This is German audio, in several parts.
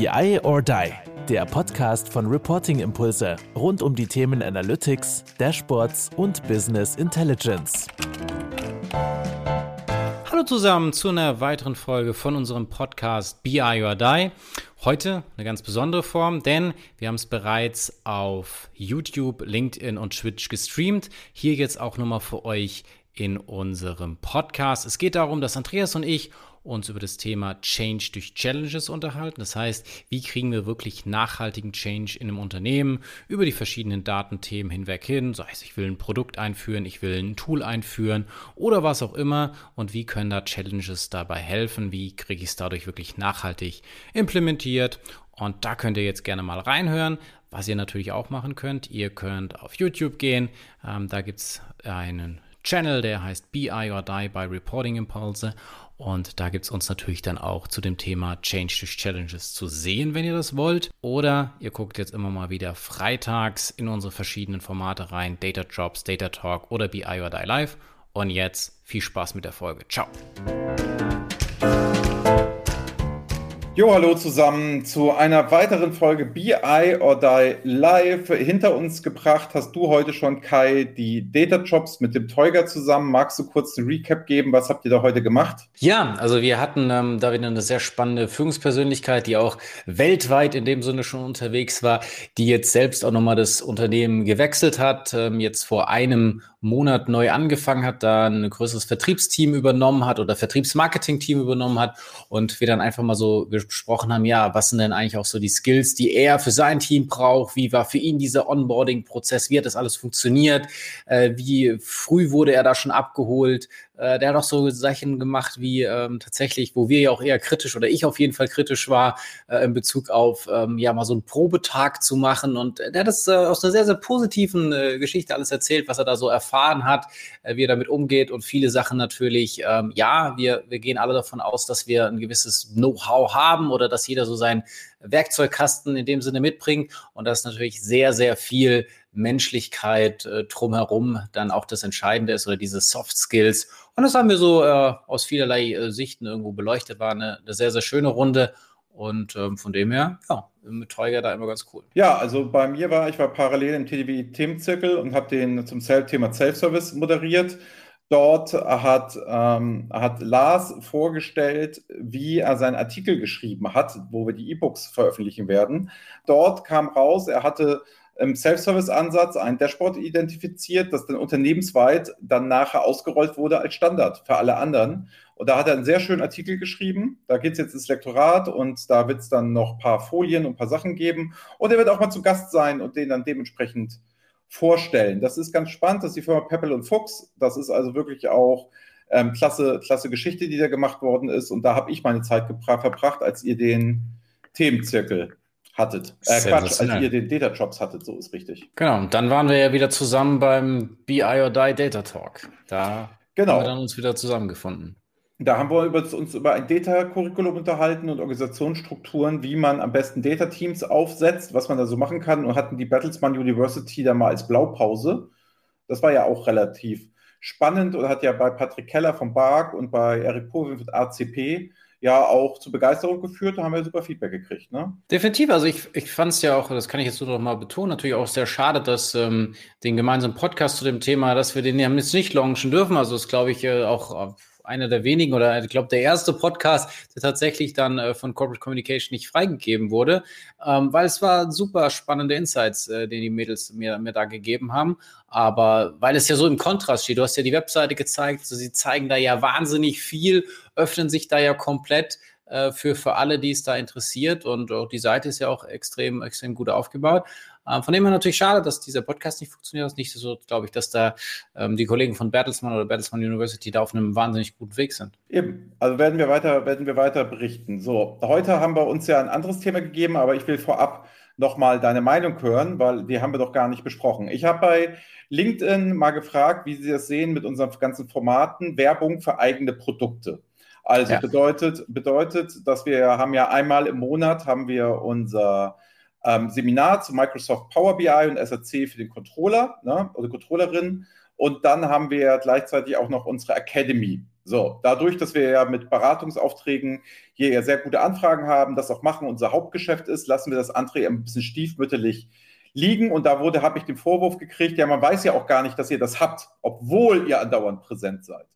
BI or Die, der Podcast von Reporting Impulse rund um die Themen Analytics, Dashboards und Business Intelligence. Hallo zusammen zu einer weiteren Folge von unserem Podcast BI or Die. Heute eine ganz besondere Form, denn wir haben es bereits auf YouTube, LinkedIn und Twitch gestreamt. Hier jetzt auch nochmal für euch in unserem Podcast. Es geht darum, dass Andreas und ich uns über das Thema Change durch Challenges unterhalten. Das heißt, wie kriegen wir wirklich nachhaltigen Change in einem Unternehmen über die verschiedenen Datenthemen hinweg hin. Sei es, ich will ein Produkt einführen, ich will ein Tool einführen oder was auch immer. Und wie können da Challenges dabei helfen? Wie kriege ich es dadurch wirklich nachhaltig implementiert? Und da könnt ihr jetzt gerne mal reinhören. Was ihr natürlich auch machen könnt, ihr könnt auf YouTube gehen. Ähm, da gibt es einen Channel, der heißt BI or Die by Reporting Impulse. Und da gibt es uns natürlich dann auch zu dem Thema Change durch Challenges zu sehen, wenn ihr das wollt. Oder ihr guckt jetzt immer mal wieder freitags in unsere verschiedenen Formate rein. Data Drops, Data Talk oder BI or Die Live. Und jetzt viel Spaß mit der Folge. Ciao. Jo, hallo zusammen zu einer weiteren Folge BI or Die Live. Hinter uns gebracht hast du heute schon, Kai, die Data Jobs mit dem Teuger zusammen. Magst du kurz einen Recap geben? Was habt ihr da heute gemacht? Ja, also wir hatten ähm, da wieder eine sehr spannende Führungspersönlichkeit, die auch weltweit in dem Sinne schon unterwegs war, die jetzt selbst auch nochmal das Unternehmen gewechselt hat, ähm, jetzt vor einem Monat neu angefangen hat, da ein größeres Vertriebsteam übernommen hat oder Vertriebsmarketing-Team übernommen hat und wir dann einfach mal so besprochen haben, ja, was sind denn eigentlich auch so die Skills, die er für sein Team braucht? Wie war für ihn dieser Onboarding-Prozess? Wie hat das alles funktioniert? Äh, wie früh wurde er da schon abgeholt? Äh, der hat auch so Sachen gemacht wie ähm, tatsächlich, wo wir ja auch eher kritisch oder ich auf jeden Fall kritisch war, äh, in Bezug auf ähm, ja mal so einen Probetag zu machen. Und der hat das äh, aus einer sehr, sehr positiven äh, Geschichte alles erzählt, was er da so erfahren hat, äh, wie er damit umgeht und viele Sachen natürlich, ähm, ja, wir, wir gehen alle davon aus, dass wir ein gewisses Know-how haben oder dass jeder so sein Werkzeugkasten in dem Sinne mitbringt. Und das ist natürlich sehr, sehr viel Menschlichkeit äh, drumherum dann auch das Entscheidende ist oder diese Soft Skills. Und das haben wir so äh, aus vielerlei äh, Sichten irgendwo beleuchtet. War eine, eine sehr, sehr schöne Runde. Und ähm, von dem her, ja, mit Teuger da immer ganz cool. Ja, also bei mir war, ich war parallel im TDW-Themenzirkel und habe den zum Thema Self-Service moderiert. Dort hat, ähm, hat Lars vorgestellt, wie er seinen Artikel geschrieben hat, wo wir die E-Books veröffentlichen werden. Dort kam raus, er hatte im Self-Service-Ansatz ein Dashboard identifiziert, das dann unternehmensweit dann nachher ausgerollt wurde als Standard für alle anderen. Und da hat er einen sehr schönen Artikel geschrieben. Da geht es jetzt ins Lektorat und da wird es dann noch ein paar Folien und ein paar Sachen geben. Und er wird auch mal zu Gast sein und den dann dementsprechend vorstellen. Das ist ganz spannend, das ist die Firma Peppel und Fuchs. Das ist also wirklich auch ähm, klasse, klasse Geschichte, die da gemacht worden ist. Und da habe ich meine Zeit verbracht, als ihr den Themenzirkel hattet. Äh, Quatsch, als ihr den Data Jobs hattet, so ist richtig. Genau, und dann waren wir ja wieder zusammen beim BI or Die Data Talk. Da genau. haben wir dann uns wieder zusammengefunden. Da haben wir uns über ein Data-Curriculum unterhalten und Organisationsstrukturen, wie man am besten Data-Teams aufsetzt, was man da so machen kann und hatten die Bertelsmann University da mal als Blaupause. Das war ja auch relativ spannend und hat ja bei Patrick Keller von BARC und bei Eric Povin mit ACP ja auch zu Begeisterung geführt. Da haben wir super Feedback gekriegt. Ne? Definitiv. Also ich, ich fand es ja auch, das kann ich jetzt nur noch mal betonen, natürlich auch sehr schade, dass ähm, den gemeinsamen Podcast zu dem Thema, dass wir den ja jetzt nicht launchen dürfen. Also das glaube ich äh, auch einer der wenigen oder ich glaube der erste Podcast, der tatsächlich dann äh, von Corporate Communication nicht freigegeben wurde, ähm, weil es war super spannende Insights, äh, die die Mädels mir, mir da gegeben haben. Aber weil es ja so im Kontrast steht, du hast ja die Webseite gezeigt, also sie zeigen da ja wahnsinnig viel, öffnen sich da ja komplett für, für alle, die es da interessiert. Und auch die Seite ist ja auch extrem, extrem gut aufgebaut. Ähm, von dem her natürlich schade, dass dieser Podcast nicht funktioniert. Das ist nicht so, glaube ich, dass da ähm, die Kollegen von Bertelsmann oder Bertelsmann University da auf einem wahnsinnig guten Weg sind. Eben, also werden wir weiter, werden wir weiter berichten. So, heute haben wir uns ja ein anderes Thema gegeben, aber ich will vorab nochmal deine Meinung hören, weil die haben wir doch gar nicht besprochen. Ich habe bei LinkedIn mal gefragt, wie Sie das sehen mit unseren ganzen Formaten, Werbung für eigene Produkte. Also ja. bedeutet, bedeutet, dass wir haben ja einmal im Monat haben wir unser ähm, Seminar zu Microsoft Power BI und SAC für den Controller ne, oder Controllerin. Und dann haben wir gleichzeitig auch noch unsere Academy. So, dadurch, dass wir ja mit Beratungsaufträgen hier ja sehr gute Anfragen haben, das auch machen, unser Hauptgeschäft ist, lassen wir das andere ein bisschen stiefmütterlich liegen. Und da wurde, habe ich den Vorwurf gekriegt, ja, man weiß ja auch gar nicht, dass ihr das habt, obwohl ihr andauernd präsent seid.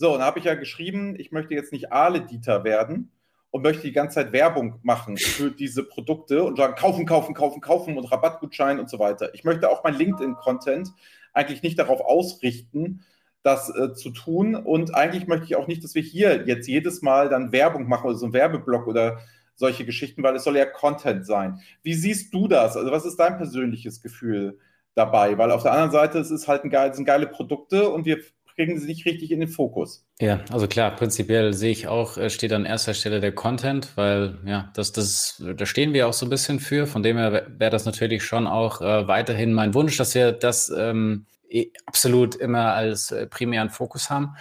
So, und habe ich ja geschrieben, ich möchte jetzt nicht Aale-Dieter werden und möchte die ganze Zeit Werbung machen für diese Produkte und sagen, kaufen, kaufen, kaufen, kaufen und Rabattgutschein und so weiter. Ich möchte auch mein LinkedIn-Content eigentlich nicht darauf ausrichten, das äh, zu tun. Und eigentlich möchte ich auch nicht, dass wir hier jetzt jedes Mal dann Werbung machen oder so ein Werbeblock oder solche Geschichten, weil es soll ja Content sein. Wie siehst du das? Also was ist dein persönliches Gefühl dabei? Weil auf der anderen Seite es ist halt ein geil, sind geile Produkte und wir kriegen sie nicht richtig in den Fokus. Ja, also klar, prinzipiell sehe ich auch, äh, steht an erster Stelle der Content, weil ja, das, das, da stehen wir auch so ein bisschen für. Von dem her wäre das natürlich schon auch äh, weiterhin mein Wunsch, dass wir das ähm, eh absolut immer als äh, primären Fokus haben.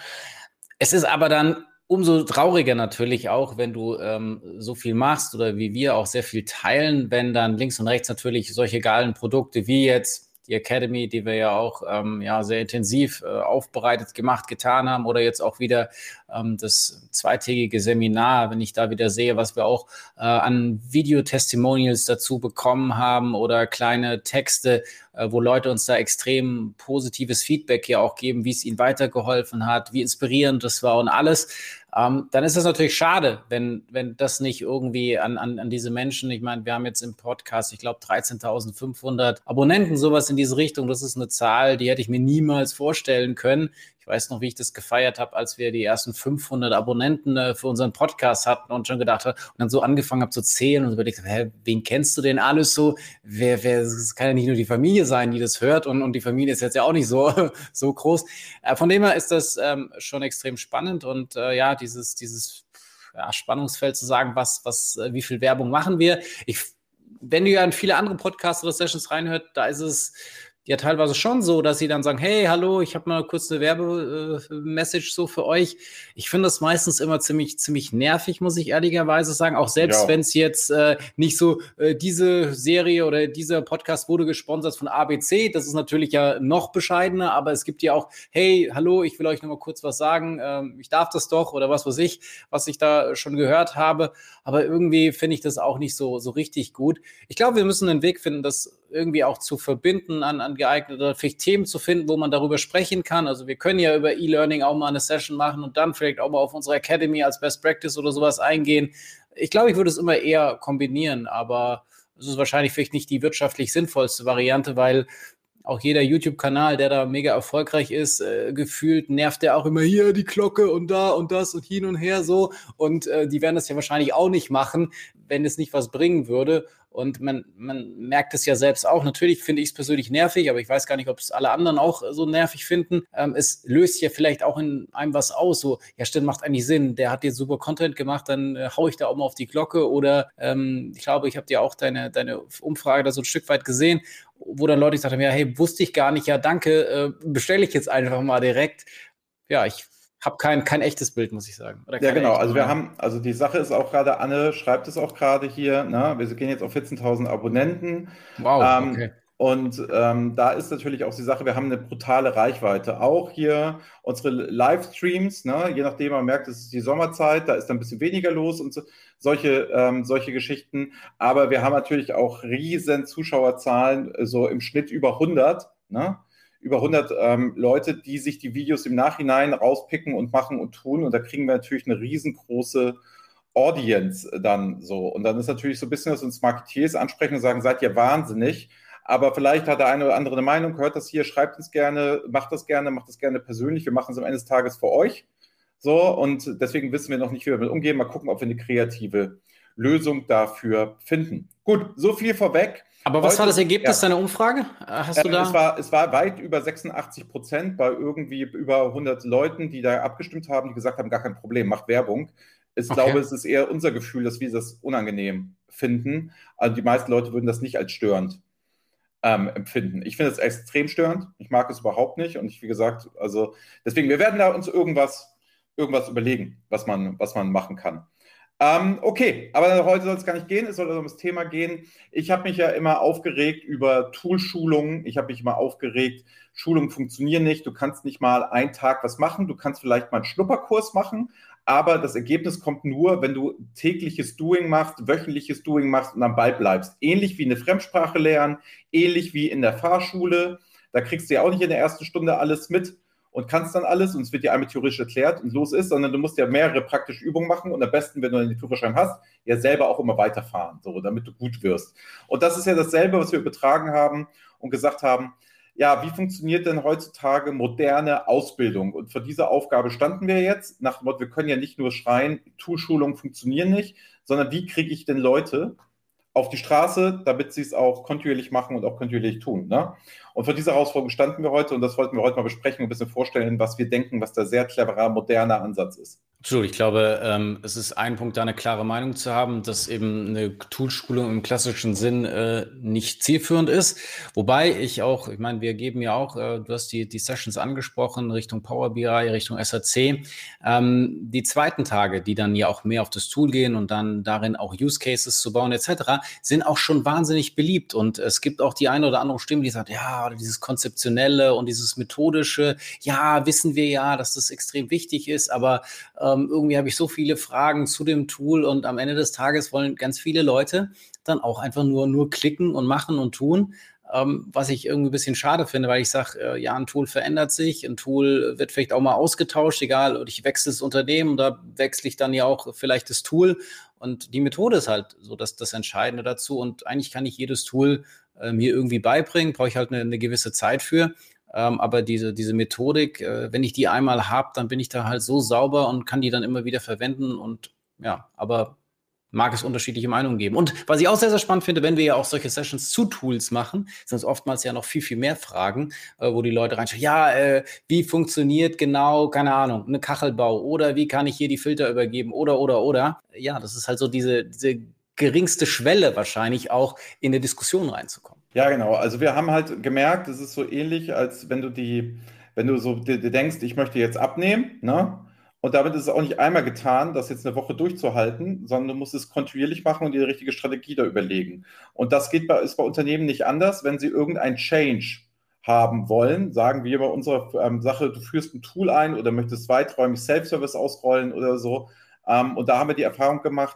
Es ist aber dann umso trauriger natürlich auch, wenn du ähm, so viel machst oder wie wir auch sehr viel teilen, wenn dann links und rechts natürlich solche geilen Produkte wie jetzt die Academy, die wir ja auch ähm, ja, sehr intensiv äh, aufbereitet, gemacht, getan haben oder jetzt auch wieder ähm, das zweitägige Seminar, wenn ich da wieder sehe, was wir auch äh, an Videotestimonials dazu bekommen haben oder kleine Texte, äh, wo Leute uns da extrem positives Feedback hier auch geben, wie es ihnen weitergeholfen hat, wie inspirierend das war und alles ähm, dann ist es natürlich schade, wenn, wenn das nicht irgendwie an, an, an diese Menschen, ich meine, wir haben jetzt im Podcast, ich glaube, 13.500 Abonnenten, sowas in diese Richtung. Das ist eine Zahl, die hätte ich mir niemals vorstellen können weiß noch, wie ich das gefeiert habe, als wir die ersten 500 Abonnenten äh, für unseren Podcast hatten und schon gedacht habe und dann so angefangen habe zu zählen und überlegt, hä, wen kennst du denn alles so? Wer, wer, es kann ja nicht nur die Familie sein, die das hört und, und die Familie ist jetzt ja auch nicht so, so groß. Äh, von dem her ist das ähm, schon extrem spannend und äh, ja, dieses, dieses ja, Spannungsfeld zu sagen, was, was, äh, wie viel Werbung machen wir. Ich, wenn du ja in viele andere Podcasts oder Sessions reinhört, da ist es ja teilweise schon so, dass sie dann sagen, hey, hallo, ich habe mal kurz eine Werbemessage so für euch. Ich finde das meistens immer ziemlich, ziemlich nervig, muss ich ehrlicherweise sagen. Auch selbst ja. wenn es jetzt äh, nicht so, äh, diese Serie oder dieser Podcast wurde gesponsert von ABC, das ist natürlich ja noch bescheidener, aber es gibt ja auch, hey, hallo, ich will euch noch mal kurz was sagen, ähm, ich darf das doch oder was weiß ich, was ich da schon gehört habe. Aber irgendwie finde ich das auch nicht so, so richtig gut. Ich glaube, wir müssen einen Weg finden, das irgendwie auch zu verbinden an, an geeignete vielleicht Themen zu finden, wo man darüber sprechen kann. Also wir können ja über E-Learning auch mal eine Session machen und dann vielleicht auch mal auf unsere Academy als Best Practice oder sowas eingehen. Ich glaube, ich würde es immer eher kombinieren, aber es ist wahrscheinlich vielleicht nicht die wirtschaftlich sinnvollste Variante, weil auch jeder YouTube-Kanal, der da mega erfolgreich ist, äh, gefühlt nervt der auch immer hier die Glocke und da und das und hin und her so. Und äh, die werden das ja wahrscheinlich auch nicht machen, wenn es nicht was bringen würde. Und man, man merkt es ja selbst auch. Natürlich finde ich es persönlich nervig, aber ich weiß gar nicht, ob es alle anderen auch so nervig finden. Ähm, es löst ja vielleicht auch in einem was aus. So, ja, stimmt, macht eigentlich Sinn. Der hat jetzt super Content gemacht, dann äh, haue ich da auch mal auf die Glocke. Oder ähm, ich glaube, ich habe dir auch deine, deine Umfrage da so ein Stück weit gesehen, wo dann Leute gesagt haben, ja, hey, wusste ich gar nicht, ja, danke, äh, bestelle ich jetzt einfach mal direkt. Ja, ich habe kein, kein echtes Bild, muss ich sagen. ja, genau. Also wir haben, also die Sache ist auch gerade, Anne schreibt es auch gerade hier, ne? wir gehen jetzt auf 14.000 Abonnenten. Wow, ähm, okay. Und ähm, da ist natürlich auch die Sache, wir haben eine brutale Reichweite. Auch hier unsere Livestreams, ne? je nachdem man merkt, es ist die Sommerzeit, da ist dann ein bisschen weniger los und so, solche, ähm, solche Geschichten. Aber wir haben natürlich auch riesen Zuschauerzahlen, so im Schnitt über 100. Ne? Über 100 ähm, Leute, die sich die Videos im Nachhinein rauspicken und machen und tun. Und da kriegen wir natürlich eine riesengroße Audience dann so. Und dann ist natürlich so ein bisschen, dass uns Marketeers ansprechen und sagen, seid ihr wahnsinnig. Aber vielleicht hat der eine oder andere eine Meinung, hört das hier, schreibt uns gerne, macht das gerne, macht das gerne persönlich. Wir machen es am Ende des Tages für euch. So, und deswegen wissen wir noch nicht, wie wir damit umgehen. Mal gucken, ob wir eine kreative Lösung dafür finden. Gut, so viel vorweg. Aber was Heute, war das Ergebnis ja. deiner Umfrage? Hast du äh, da? Es war, es war weit über 86 Prozent bei irgendwie über 100 Leuten, die da abgestimmt haben, die gesagt haben, gar kein Problem, macht Werbung. Ich okay. glaube, es ist eher unser Gefühl, dass wir das unangenehm finden. Also die meisten Leute würden das nicht als störend ähm, empfinden. Ich finde es extrem störend. Ich mag es überhaupt nicht. Und ich, wie gesagt, also deswegen, wir werden da uns irgendwas, irgendwas überlegen, was man, was man machen kann. Ähm, okay, aber heute soll es gar nicht gehen, es soll also um das Thema gehen. Ich habe mich ja immer aufgeregt über Toolschulungen. Ich habe mich immer aufgeregt, Schulungen funktionieren nicht. Du kannst nicht mal einen Tag was machen. Du kannst vielleicht mal einen Schnupperkurs machen, aber das Ergebnis kommt nur, wenn du tägliches Doing machst, wöchentliches Doing machst und am Ball bleibst. Ähnlich wie eine Fremdsprache lernen, ähnlich wie in der Fahrschule. Da kriegst du ja auch nicht in der ersten Stunde alles mit und kannst dann alles und es wird dir einmal theoretisch erklärt und los ist, sondern du musst ja mehrere praktische Übungen machen und am besten, wenn du einen Führerschein hast, ja selber auch immer weiterfahren, so, damit du gut wirst. Und das ist ja dasselbe, was wir übertragen haben und gesagt haben, ja, wie funktioniert denn heutzutage moderne Ausbildung? Und vor dieser Aufgabe standen wir jetzt, nach dem Motto, wir können ja nicht nur schreien, Toolschulungen funktionieren nicht, sondern wie kriege ich denn Leute auf die Straße, damit sie es auch kontinuierlich machen und auch kontinuierlich tun. Ne? Und vor dieser Herausforderung standen wir heute und das wollten wir heute mal besprechen und ein bisschen vorstellen, was wir denken, was der sehr cleverer, moderner Ansatz ist. Absolut. Ich glaube, ähm, es ist ein Punkt, da eine klare Meinung zu haben, dass eben eine Toolschulung im klassischen Sinn äh, nicht zielführend ist. Wobei ich auch, ich meine, wir geben ja auch, äh, du hast die, die Sessions angesprochen, Richtung Power BI, Richtung SAC. Ähm, die zweiten Tage, die dann ja auch mehr auf das Tool gehen und dann darin auch Use Cases zu bauen etc., sind auch schon wahnsinnig beliebt. Und es gibt auch die eine oder andere Stimme, die sagt, ja, dieses Konzeptionelle und dieses Methodische, ja, wissen wir ja, dass das extrem wichtig ist, aber äh, ähm, irgendwie habe ich so viele Fragen zu dem Tool und am Ende des Tages wollen ganz viele Leute dann auch einfach nur, nur klicken und machen und tun. Ähm, was ich irgendwie ein bisschen schade finde, weil ich sage, äh, ja, ein Tool verändert sich, ein Tool wird vielleicht auch mal ausgetauscht, egal, oder ich wechsle das Unternehmen, da wechsle ich dann ja auch vielleicht das Tool und die Methode ist halt so das, das Entscheidende dazu und eigentlich kann ich jedes Tool äh, mir irgendwie beibringen, brauche ich halt eine, eine gewisse Zeit für ähm, aber diese, diese Methodik, äh, wenn ich die einmal habe, dann bin ich da halt so sauber und kann die dann immer wieder verwenden und ja, aber mag es unterschiedliche Meinungen geben. Und was ich auch sehr, sehr spannend finde, wenn wir ja auch solche Sessions zu Tools machen, sind es oftmals ja noch viel, viel mehr Fragen, äh, wo die Leute reinschauen, ja, äh, wie funktioniert genau, keine Ahnung, eine Kachelbau oder wie kann ich hier die Filter übergeben oder, oder, oder. Ja, das ist halt so diese, diese geringste Schwelle wahrscheinlich auch in eine Diskussion reinzukommen. Ja, genau. Also wir haben halt gemerkt, es ist so ähnlich, als wenn du die, wenn du so denkst, ich möchte jetzt abnehmen, ne? Und damit ist es auch nicht einmal getan, das jetzt eine Woche durchzuhalten, sondern du musst es kontinuierlich machen und die richtige Strategie da überlegen. Und das geht bei, ist bei Unternehmen nicht anders, wenn sie irgendein Change haben wollen. Sagen wir bei unserer ähm, Sache, du führst ein Tool ein oder möchtest weiträumig Self-Service ausrollen oder so. Ähm, und da haben wir die Erfahrung gemacht,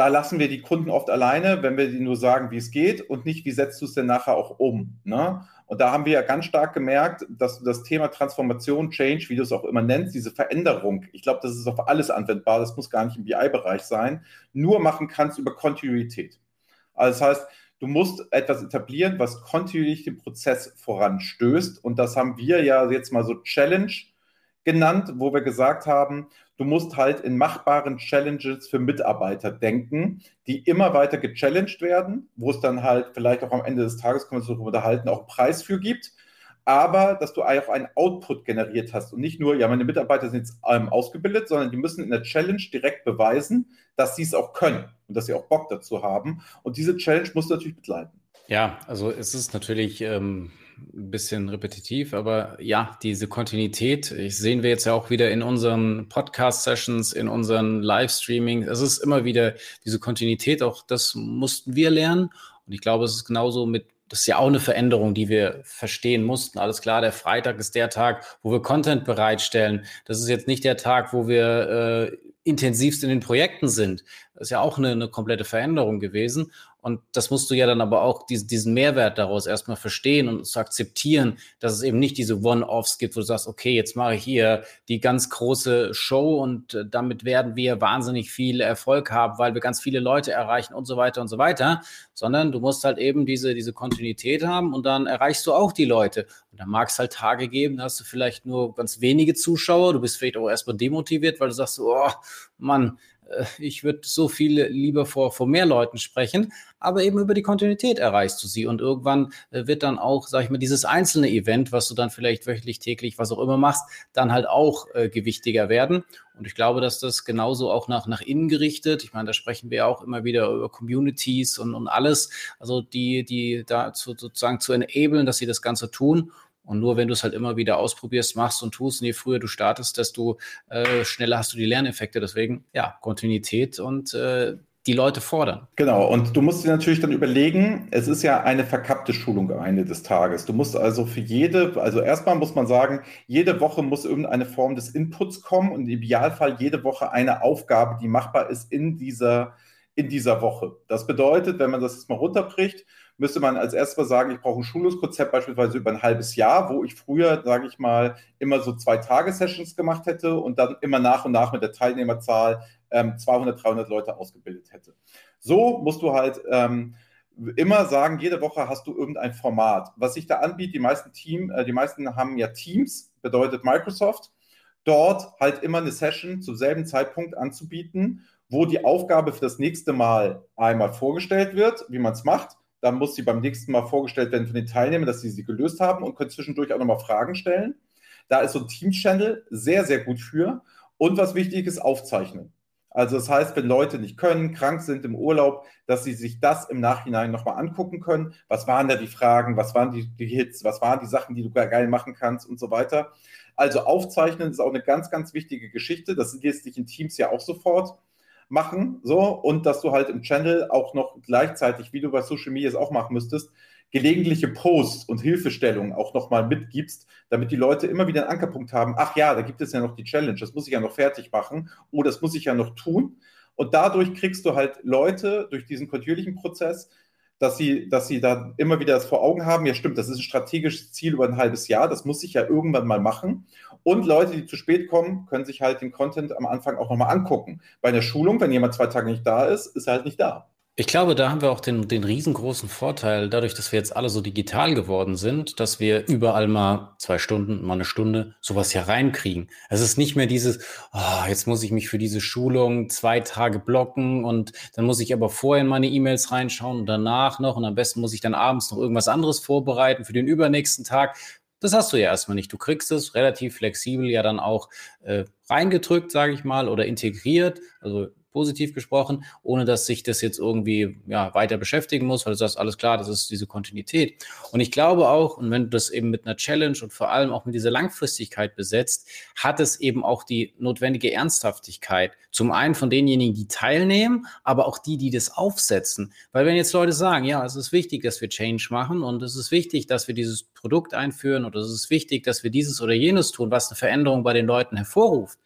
da lassen wir die Kunden oft alleine, wenn wir ihnen nur sagen, wie es geht und nicht, wie setzt du es denn nachher auch um. Ne? Und da haben wir ja ganz stark gemerkt, dass das Thema Transformation, Change, wie du es auch immer nennst, diese Veränderung, ich glaube, das ist auf alles anwendbar, das muss gar nicht im BI-Bereich sein, nur machen kannst über Kontinuität. Also das heißt, du musst etwas etablieren, was kontinuierlich den Prozess voranstößt. Und das haben wir ja jetzt mal so Challenge genannt, wo wir gesagt haben, du musst halt in machbaren Challenges für Mitarbeiter denken, die immer weiter gechallenged werden, wo es dann halt vielleicht auch am Ende des Tages, können wir uns darüber unterhalten, auch Preis für gibt, aber dass du auch einen Output generiert hast und nicht nur, ja, meine Mitarbeiter sind jetzt ähm, ausgebildet, sondern die müssen in der Challenge direkt beweisen, dass sie es auch können und dass sie auch Bock dazu haben. Und diese Challenge musst du natürlich begleiten. Ja, also es ist natürlich ähm, ein bisschen repetitiv, aber ja, diese Kontinuität, ich sehen wir jetzt ja auch wieder in unseren Podcast-Sessions, in unseren Livestreamings. Es ist immer wieder diese Kontinuität, auch das mussten wir lernen. Und ich glaube, es ist genauso mit das ist ja auch eine Veränderung, die wir verstehen mussten. Alles klar, der Freitag ist der Tag, wo wir Content bereitstellen. Das ist jetzt nicht der Tag, wo wir äh, intensivst in den Projekten sind. Das ist ja auch eine, eine komplette Veränderung gewesen. Und das musst du ja dann aber auch diesen, diesen Mehrwert daraus erstmal verstehen und zu akzeptieren, dass es eben nicht diese One-Offs gibt, wo du sagst, okay, jetzt mache ich hier die ganz große Show und äh, damit werden wir wahnsinnig viel Erfolg haben, weil wir ganz viele Leute erreichen und so weiter und so weiter, sondern du musst halt eben diese, diese Kontinuität haben und dann erreichst du auch die Leute. Und dann mag es halt Tage geben, da hast du vielleicht nur ganz wenige Zuschauer, du bist vielleicht auch erstmal demotiviert, weil du sagst, oh Mann, ich würde so viel lieber vor, vor mehr Leuten sprechen, aber eben über die Kontinuität erreichst du sie und irgendwann äh, wird dann auch, sag ich mal, dieses einzelne Event, was du dann vielleicht wöchentlich, täglich, was auch immer machst, dann halt auch äh, gewichtiger werden. Und ich glaube, dass das genauso auch nach, nach innen gerichtet, ich meine, da sprechen wir ja auch immer wieder über Communities und, und alles, also die, die da zu, sozusagen zu enablen, dass sie das Ganze tun Und nur wenn du es halt immer wieder ausprobierst, machst und tust, und je früher du startest, desto äh, schneller hast du die Lerneffekte. Deswegen, ja, Kontinuität und äh, die Leute fordern. Genau, und du musst dir natürlich dann überlegen, es ist ja eine verkappte Schulung am Ende des Tages. Du musst also für jede, also erstmal muss man sagen, jede Woche muss irgendeine Form des Inputs kommen und im Idealfall jede Woche eine Aufgabe, die machbar ist in dieser, in dieser Woche. Das bedeutet, wenn man das jetzt mal runterbricht, müsste man als erstes mal sagen, ich brauche ein Schulungskonzept beispielsweise über ein halbes Jahr, wo ich früher, sage ich mal, immer so zwei Tage-Sessions gemacht hätte und dann immer nach und nach mit der Teilnehmerzahl ähm, 200, 300 Leute ausgebildet hätte. So musst du halt ähm, immer sagen, jede Woche hast du irgendein Format. Was sich da anbietet, die meisten Team, äh, die meisten haben ja Teams, bedeutet Microsoft, dort halt immer eine Session zum selben Zeitpunkt anzubieten, wo die Aufgabe für das nächste Mal einmal vorgestellt wird, wie man es macht dann muss sie beim nächsten Mal vorgestellt werden von den Teilnehmern, dass sie sie gelöst haben und können zwischendurch auch nochmal Fragen stellen. Da ist so ein Team-Channel sehr, sehr gut für. Und was wichtig ist, aufzeichnen. Also das heißt, wenn Leute nicht können, krank sind im Urlaub, dass sie sich das im Nachhinein nochmal angucken können. Was waren da die Fragen? Was waren die, die, Hits? Was waren die Sachen, die du geil machen kannst und so weiter? Also aufzeichnen ist auch eine ganz, ganz wichtige Geschichte. Das lässt sich in Teams ja auch sofort machen, so, und dass du halt im Channel auch noch gleichzeitig, wie du bei Social Media es auch machen müsstest, gelegentliche Posts und Hilfestellungen auch nochmal mitgibst, damit die Leute immer wieder einen Ankerpunkt haben, ach ja, da gibt es ja noch die Challenge, das muss ich ja noch fertig machen oder das muss ich ja noch tun. Und dadurch kriegst du halt Leute durch diesen kontinuierlichen Prozess, dass sie, dass sie da immer wieder das vor Augen haben, ja stimmt, das ist ein strategisches Ziel über ein halbes Jahr, das muss ich ja irgendwann mal machen. Und Leute, die zu spät kommen, können sich halt den Content am Anfang auch nochmal angucken. Bei einer Schulung, wenn jemand zwei Tage nicht da ist, ist er halt nicht da. Ich glaube, da haben wir auch den, den riesengroßen Vorteil, dadurch, dass wir jetzt alle so digital geworden sind, dass wir überall mal zwei Stunden, mal eine Stunde sowas hier reinkriegen. Es ist nicht mehr dieses, oh, jetzt muss ich mich für diese Schulung zwei Tage blocken und dann muss ich aber vorher in meine E-Mails reinschauen und danach noch und am besten muss ich dann abends noch irgendwas anderes vorbereiten für den übernächsten Tag. Das hast du ja erstmal nicht. Du kriegst es relativ flexibel ja dann auch äh, reingedrückt, sage ich mal, oder integriert. Also positiv gesprochen, ohne dass sich das jetzt irgendwie ja, weiter beschäftigen muss, weil du sagst, alles klar, das ist diese Kontinuität. Und ich glaube auch, und wenn du das eben mit einer Challenge und vor allem auch mit dieser Langfristigkeit besetzt, hat es eben auch die notwendige Ernsthaftigkeit. Zum einen von denjenigen, die teilnehmen, aber auch die, die das aufsetzen. Weil wenn jetzt Leute sagen, ja, es ist wichtig, dass wir Change machen und es ist wichtig, dass wir dieses Produkt einführen oder es ist wichtig, dass wir dieses oder jenes tun, was eine Veränderung bei den Leuten hervorruft,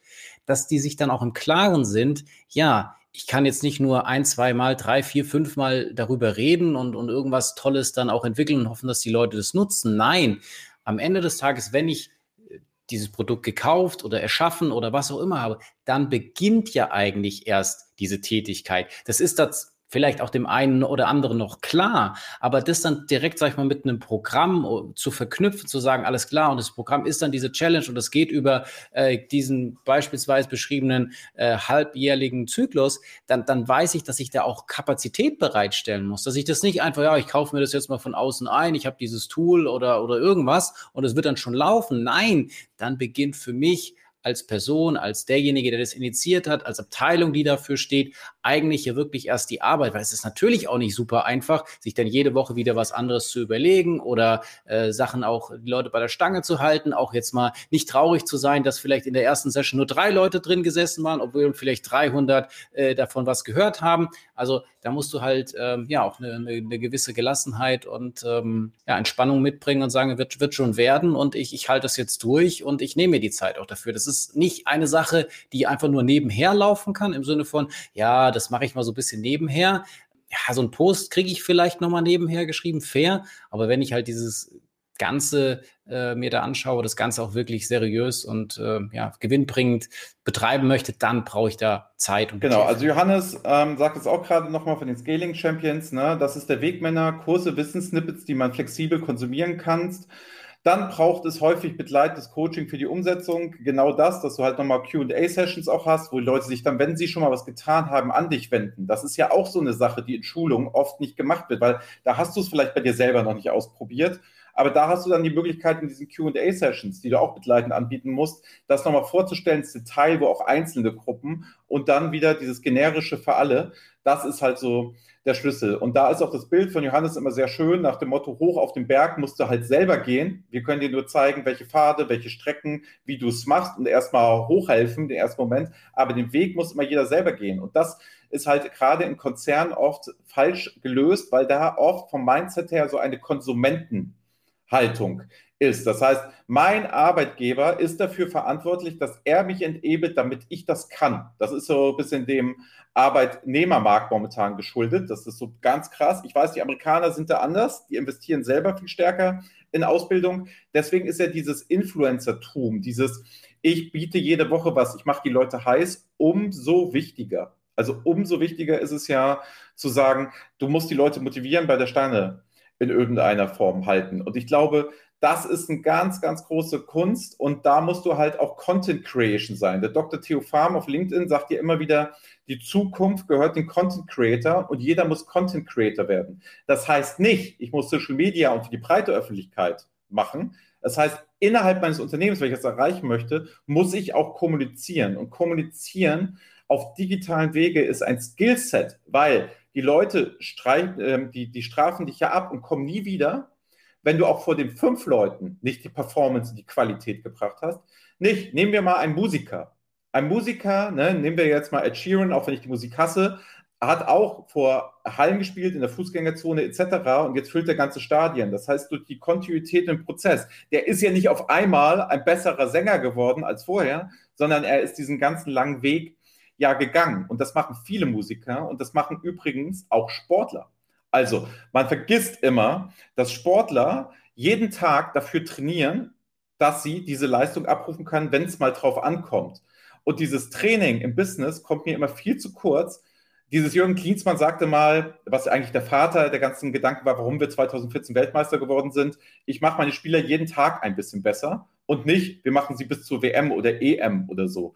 dass die sich dann auch im Klaren sind, ja, ich kann jetzt nicht nur ein, zwei Mal, drei, vier, fünf Mal darüber reden und, und irgendwas Tolles dann auch entwickeln und hoffen, dass die Leute das nutzen. Nein, am Ende des Tages, wenn ich äh, dieses Produkt gekauft oder erschaffen oder was auch immer habe, dann beginnt ja eigentlich erst diese Tätigkeit. Das ist das vielleicht auch dem einen oder anderen noch klar, aber das dann direkt, sag ich mal, mit einem Programm oh, zu verknüpfen, zu sagen, alles klar, und das Programm ist dann diese Challenge und es geht über äh, diesen beispielsweise beschriebenen äh, halbjährlichen Zyklus, dann, dann weiß ich, dass ich da auch Kapazität bereitstellen muss, dass ich das nicht einfach, ja, ich kaufe mir das jetzt mal von außen ein, ich habe dieses Tool oder, oder irgendwas und es wird dann schon laufen. Nein, dann beginnt für mich als Person, als derjenige, der das initiiert hat, als Abteilung, die dafür steht, eigentlich hier wirklich erst die Arbeit, weil es ist natürlich auch nicht super einfach, sich dann jede Woche wieder was anderes zu überlegen oder äh, Sachen auch die Leute bei der Stange zu halten, auch jetzt mal nicht traurig zu sein, dass vielleicht in der ersten Session nur drei Leute drin gesessen waren, obwohl vielleicht 300 äh, davon was gehört haben. Also da musst du halt ähm, ja auch eine, eine, gewisse Gelassenheit und ähm, ja, Entspannung mitbringen und sagen, wird, wird schon werden und ich, ich halte das jetzt durch und ich nehme mir die Zeit auch dafür. Das ist ist nicht eine Sache, die einfach nur nebenher laufen kann, im Sinne von, ja, das mache ich mal so ein bisschen nebenher. Ja, so ein Post kriege ich vielleicht nochmal nebenher geschrieben, fair. Aber wenn ich halt dieses Ganze äh, mir da anschaue, das Ganze auch wirklich seriös und äh, ja, gewinnbringend betreiben möchte, dann brauche ich da Zeit. Und genau, also Johannes ähm, sagt es auch gerade nochmal von den Scaling Champions, ne? das ist der Wegmänner, Kurse, Wissenssnippets, die man flexibel konsumieren kannst. Dann braucht es häufig begleitetes Coaching für die Umsetzung. Genau das, dass du halt nochmal QA-Sessions auch hast, wo die Leute sich dann, wenn sie schon mal was getan haben, an dich wenden. Das ist ja auch so eine Sache, die in Schulungen oft nicht gemacht wird, weil da hast du es vielleicht bei dir selber noch nicht ausprobiert. Aber da hast du dann die Möglichkeit in diesen QA-Sessions, die du auch begleitend anbieten musst, das nochmal vorzustellen ins Detail, wo auch einzelne Gruppen und dann wieder dieses generische für alle. Das ist halt so der Schlüssel. Und da ist auch das Bild von Johannes immer sehr schön, nach dem Motto, hoch auf den Berg musst du halt selber gehen. Wir können dir nur zeigen, welche Pfade, welche Strecken, wie du es machst und erstmal hochhelfen, den ersten Moment. Aber den Weg muss immer jeder selber gehen. Und das ist halt gerade im Konzern oft falsch gelöst, weil da oft vom Mindset her so eine Konsumentenhaltung ist. Das heißt, mein Arbeitgeber ist dafür verantwortlich, dass er mich entebelt, damit ich das kann. Das ist so ein bisschen dem Arbeitnehmermarkt momentan geschuldet. Das ist so ganz krass. Ich weiß, die Amerikaner sind da anders. Die investieren selber viel stärker in Ausbildung. Deswegen ist ja dieses Influencertum, dieses ich biete jede Woche was, ich mache die Leute heiß, umso wichtiger. Also umso wichtiger ist es ja zu sagen, du musst die Leute motivieren, bei der Steine in irgendeiner Form halten. Und ich glaube, das ist eine ganz, ganz große Kunst und da musst du halt auch Content Creation sein. Der Dr. Theo Farm auf LinkedIn sagt dir immer wieder, die Zukunft gehört dem Content Creator und jeder muss Content Creator werden. Das heißt nicht, ich muss Social Media und für die breite Öffentlichkeit machen. Das heißt, innerhalb meines Unternehmens, wenn ich das erreichen möchte, muss ich auch kommunizieren. Und kommunizieren auf digitalen Wege ist ein Skillset, weil die Leute streich, äh, die, die strafen dich ja ab und kommen nie wieder, wenn du auch vor den fünf Leuten nicht die Performance, die Qualität gebracht hast. Nicht, nehmen wir mal einen Musiker. Ein Musiker, ne, nehmen wir jetzt mal Ed Sheeran, auch wenn ich die Musik hasse, hat auch vor Hallen gespielt, in der Fußgängerzone etc. Und jetzt füllt er ganze Stadien. Das heißt, durch die Kontinuität im Prozess, der ist ja nicht auf einmal ein besserer Sänger geworden als vorher, sondern er ist diesen ganzen langen Weg ja gegangen. Und das machen viele Musiker und das machen übrigens auch Sportler. Also, man vergisst immer, dass Sportler jeden Tag dafür trainieren, dass sie diese Leistung abrufen können, wenn es mal drauf ankommt. Und dieses Training im Business kommt mir immer viel zu kurz. Dieses Jürgen Klinsmann sagte mal, was eigentlich der Vater der ganzen Gedanken war, warum wir 2014 Weltmeister geworden sind. Ich mache meine Spieler jeden Tag ein bisschen besser und nicht, wir machen sie bis zur WM oder EM oder so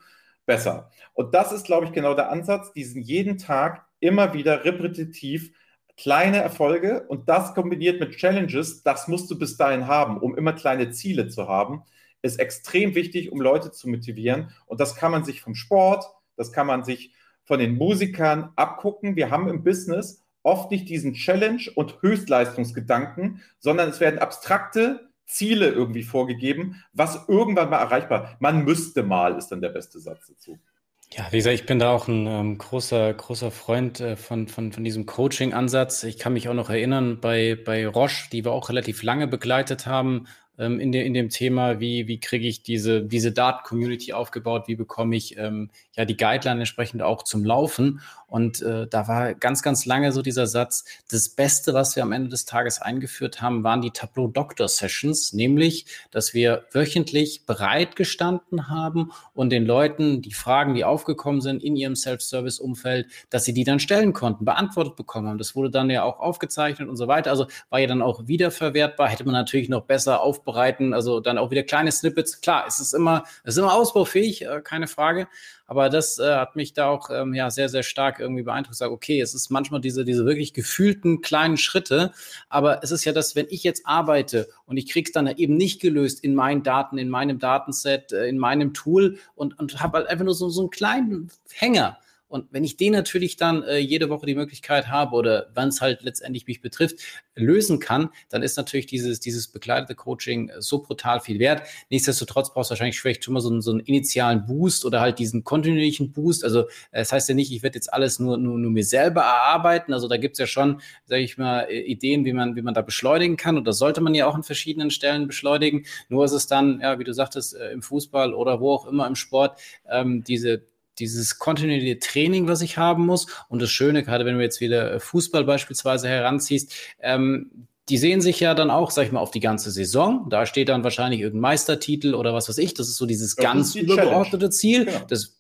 besser. Und das ist, glaube ich, genau der Ansatz, diesen jeden Tag immer wieder repetitiv kleine Erfolge und das kombiniert mit Challenges, das musst du bis dahin haben, um immer kleine Ziele zu haben, ist extrem wichtig, um Leute zu motivieren. Und das kann man sich vom Sport, das kann man sich von den Musikern abgucken. Wir haben im Business oft nicht diesen Challenge- und Höchstleistungsgedanken, sondern es werden abstrakte Ziele irgendwie vorgegeben, was irgendwann mal erreichbar. Man müsste mal, ist dann der beste Satz dazu. Ja, wie gesagt, ich bin da auch ein ähm, großer, großer Freund äh, von, von, von diesem Coaching-Ansatz. Ich kann mich auch noch erinnern, bei, bei Roche, die wir auch relativ lange begleitet haben, ähm, in, de, in dem Thema, wie, wie kriege ich diese, diese Daten-Community aufgebaut, wie bekomme ich ähm, ja die Guideline entsprechend auch zum Laufen. Und äh, da war ganz, ganz lange so dieser Satz, das Beste, was wir am Ende des Tages eingeführt haben, waren die Tableau Doctor Sessions, nämlich, dass wir wöchentlich bereitgestanden haben und den Leuten die Fragen, die aufgekommen sind in ihrem Self-Service-Umfeld, dass sie die dann stellen konnten, beantwortet bekommen haben. Das wurde dann ja auch aufgezeichnet und so weiter. Also war ja dann auch wiederverwertbar, hätte man natürlich noch besser aufbereiten, also dann auch wieder kleine Snippets. Klar, es ist immer, es ist immer ausbaufähig, äh, keine Frage. Aber das äh, hat mich da auch ähm, ja sehr, sehr stark irgendwie beeindruckt. Sag, okay, es ist manchmal diese, diese wirklich gefühlten kleinen Schritte. Aber es ist ja das, wenn ich jetzt arbeite und ich krieg's dann eben nicht gelöst in meinen Daten, in meinem Datenset, äh, in meinem Tool und, und habe halt einfach nur so, so einen kleinen Hänger und wenn ich den natürlich dann äh, jede Woche die Möglichkeit habe oder wann es halt letztendlich mich betrifft, lösen kann, dann ist natürlich dieses, dieses begleitete Coaching so brutal viel wert. Nichtsdestotrotz brauchst du wahrscheinlich vielleicht schon mal so einen, so einen initialen Boost oder halt diesen kontinuierlichen Boost. Also das heißt ja nicht, ich werde jetzt alles nur, nur, nur mir selber erarbeiten. Also da gibt es ja schon, sage ich mal, Ideen, wie man, wie man da beschleunigen kann. Und das sollte man ja auch an verschiedenen Stellen beschleunigen. Nur ist es dann, ja, wie du sagtest, äh, im Fußball oder wo auch immer im Sport, ähm, diese dieses kontinuierliche Training, was ich haben muss. Und das Schöne, gerade wenn du jetzt wieder Fußball beispielsweise heranziehst, ähm, die sehen sich ja dann auch, sag ich mal, auf die ganze Saison. Da steht dann wahrscheinlich irgendein Meistertitel oder was weiß ich. Das ist so dieses das ganz übergeordnete Ziel. Genau. Das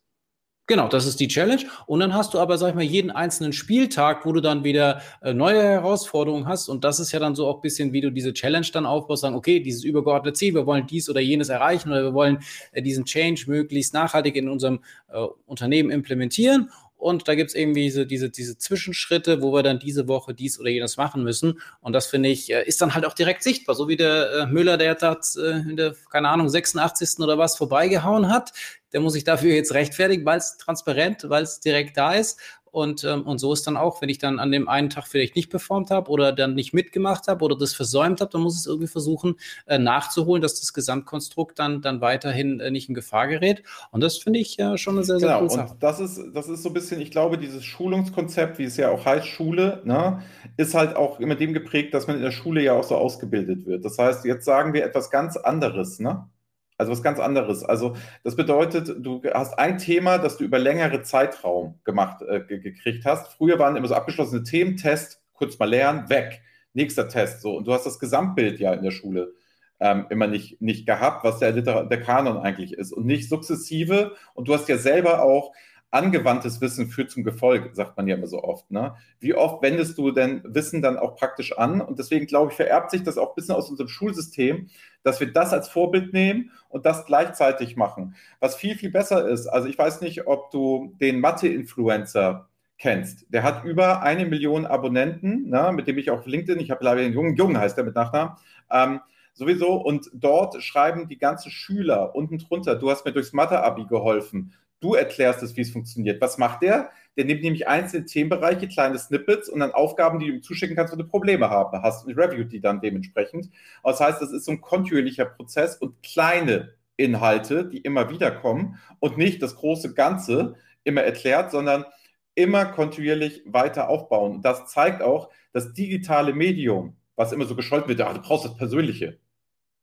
Genau, das ist die Challenge. Und dann hast du aber, sag ich mal, jeden einzelnen Spieltag, wo du dann wieder äh, neue Herausforderungen hast. Und das ist ja dann so auch ein bisschen, wie du diese Challenge dann aufbaust, sagen, okay, dieses übergeordnete Ziel, wir wollen dies oder jenes erreichen oder wir wollen äh, diesen Change möglichst nachhaltig in unserem äh, Unternehmen implementieren. und da gibt es irgendwie diese, diese, diese Zwischenschritte, wo wir dann diese Woche dies oder jenes machen müssen. Und das finde ich, äh, ist dann halt auch direkt sichtbar, so wie der äh, Müller, der hat äh, in der, keine Ahnung, 86. oder was vorbeigehauen hat. Der muss sich dafür jetzt rechtfertigen, weil es transparent, weil es direkt da ist. Und, ähm, und so ist dann auch, wenn ich dann an dem einen Tag vielleicht nicht performt habe oder dann nicht mitgemacht habe oder das versäumt habe, dann muss es irgendwie versuchen äh, nachzuholen, dass das Gesamtkonstrukt dann, dann weiterhin äh, nicht in Gefahr gerät. Und das finde ich ja schon eine sehr, sehr genau, coole Sache. Und das ist, das ist so ein bisschen, ich glaube, dieses Schulungskonzept, wie es ja auch heißt, Schule, ne, ist halt auch immer dem geprägt, dass man in der Schule ja auch so ausgebildet wird. Das heißt, jetzt sagen wir etwas ganz anderes, ne? Also was ganz anderes. Also das bedeutet, du hast ein Thema, das du über längere Zeitraum gemacht, äh, gekriegt hast. Früher waren immer so abgeschlossene Themen, Test, kurz mal lernen, weg. Nächster Test. So. Und du hast das Gesamtbild ja in der Schule ähm, immer nicht, nicht gehabt, was der, Liter der Kanon eigentlich ist. Und nicht sukzessive. Und du hast ja selber auch angewandtes Wissen führt zum Gefolg, sagt man ja immer so oft. Ne? Wie oft wendest du denn Wissen dann auch praktisch an? Und deswegen glaube ich, vererbt sich das auch ein bisschen aus unserem Schulsystem, dass wir das als Vorbild nehmen und das gleichzeitig machen. Was viel, viel besser ist, also ich weiß nicht, ob du den Mathe-Influencer kennst. Der hat über eine Million Abonnenten, ne, mit dem ich auf LinkedIn, ich habe leider den Jungen, Jungen heißt der mit Nachnamen, ähm, sowieso. Und dort schreiben die ganzen Schüler unten drunter, du hast mir durchs Mathe-Abi geholfen. Du erklärst es, wie es funktioniert. Was macht der? Der nimmt nämlich einzelne Themenbereiche, kleine Snippets und dann Aufgaben, die du ihm zuschicken kannst, wenn du Probleme haben hast und review die dann dementsprechend. Das heißt, das ist so ein kontinuierlicher Prozess und kleine Inhalte, die immer wieder kommen und nicht das große Ganze immer erklärt, sondern immer kontinuierlich weiter aufbauen. Und das zeigt auch, das digitale Medium, was immer so gescholten wird, ach, du brauchst das Persönliche.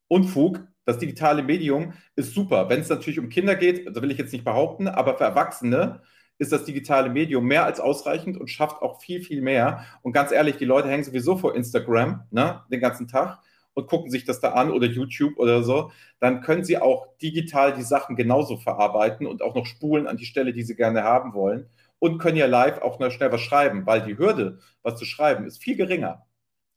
Unfug, das digitale Medium ist super. Wenn es natürlich um Kinder geht, da will ich jetzt nicht behaupten, aber für Erwachsene ist das digitale Medium mehr als ausreichend und schafft auch viel, viel mehr. Und ganz ehrlich, die Leute hängen sowieso vor Instagram ne, den ganzen Tag und gucken sich das da an oder YouTube oder so. Dann können sie auch digital die Sachen genauso verarbeiten und auch noch spulen an die Stelle, die sie gerne haben wollen. Und können ja live auch noch schnell was schreiben, weil die Hürde, was zu schreiben, ist viel geringer,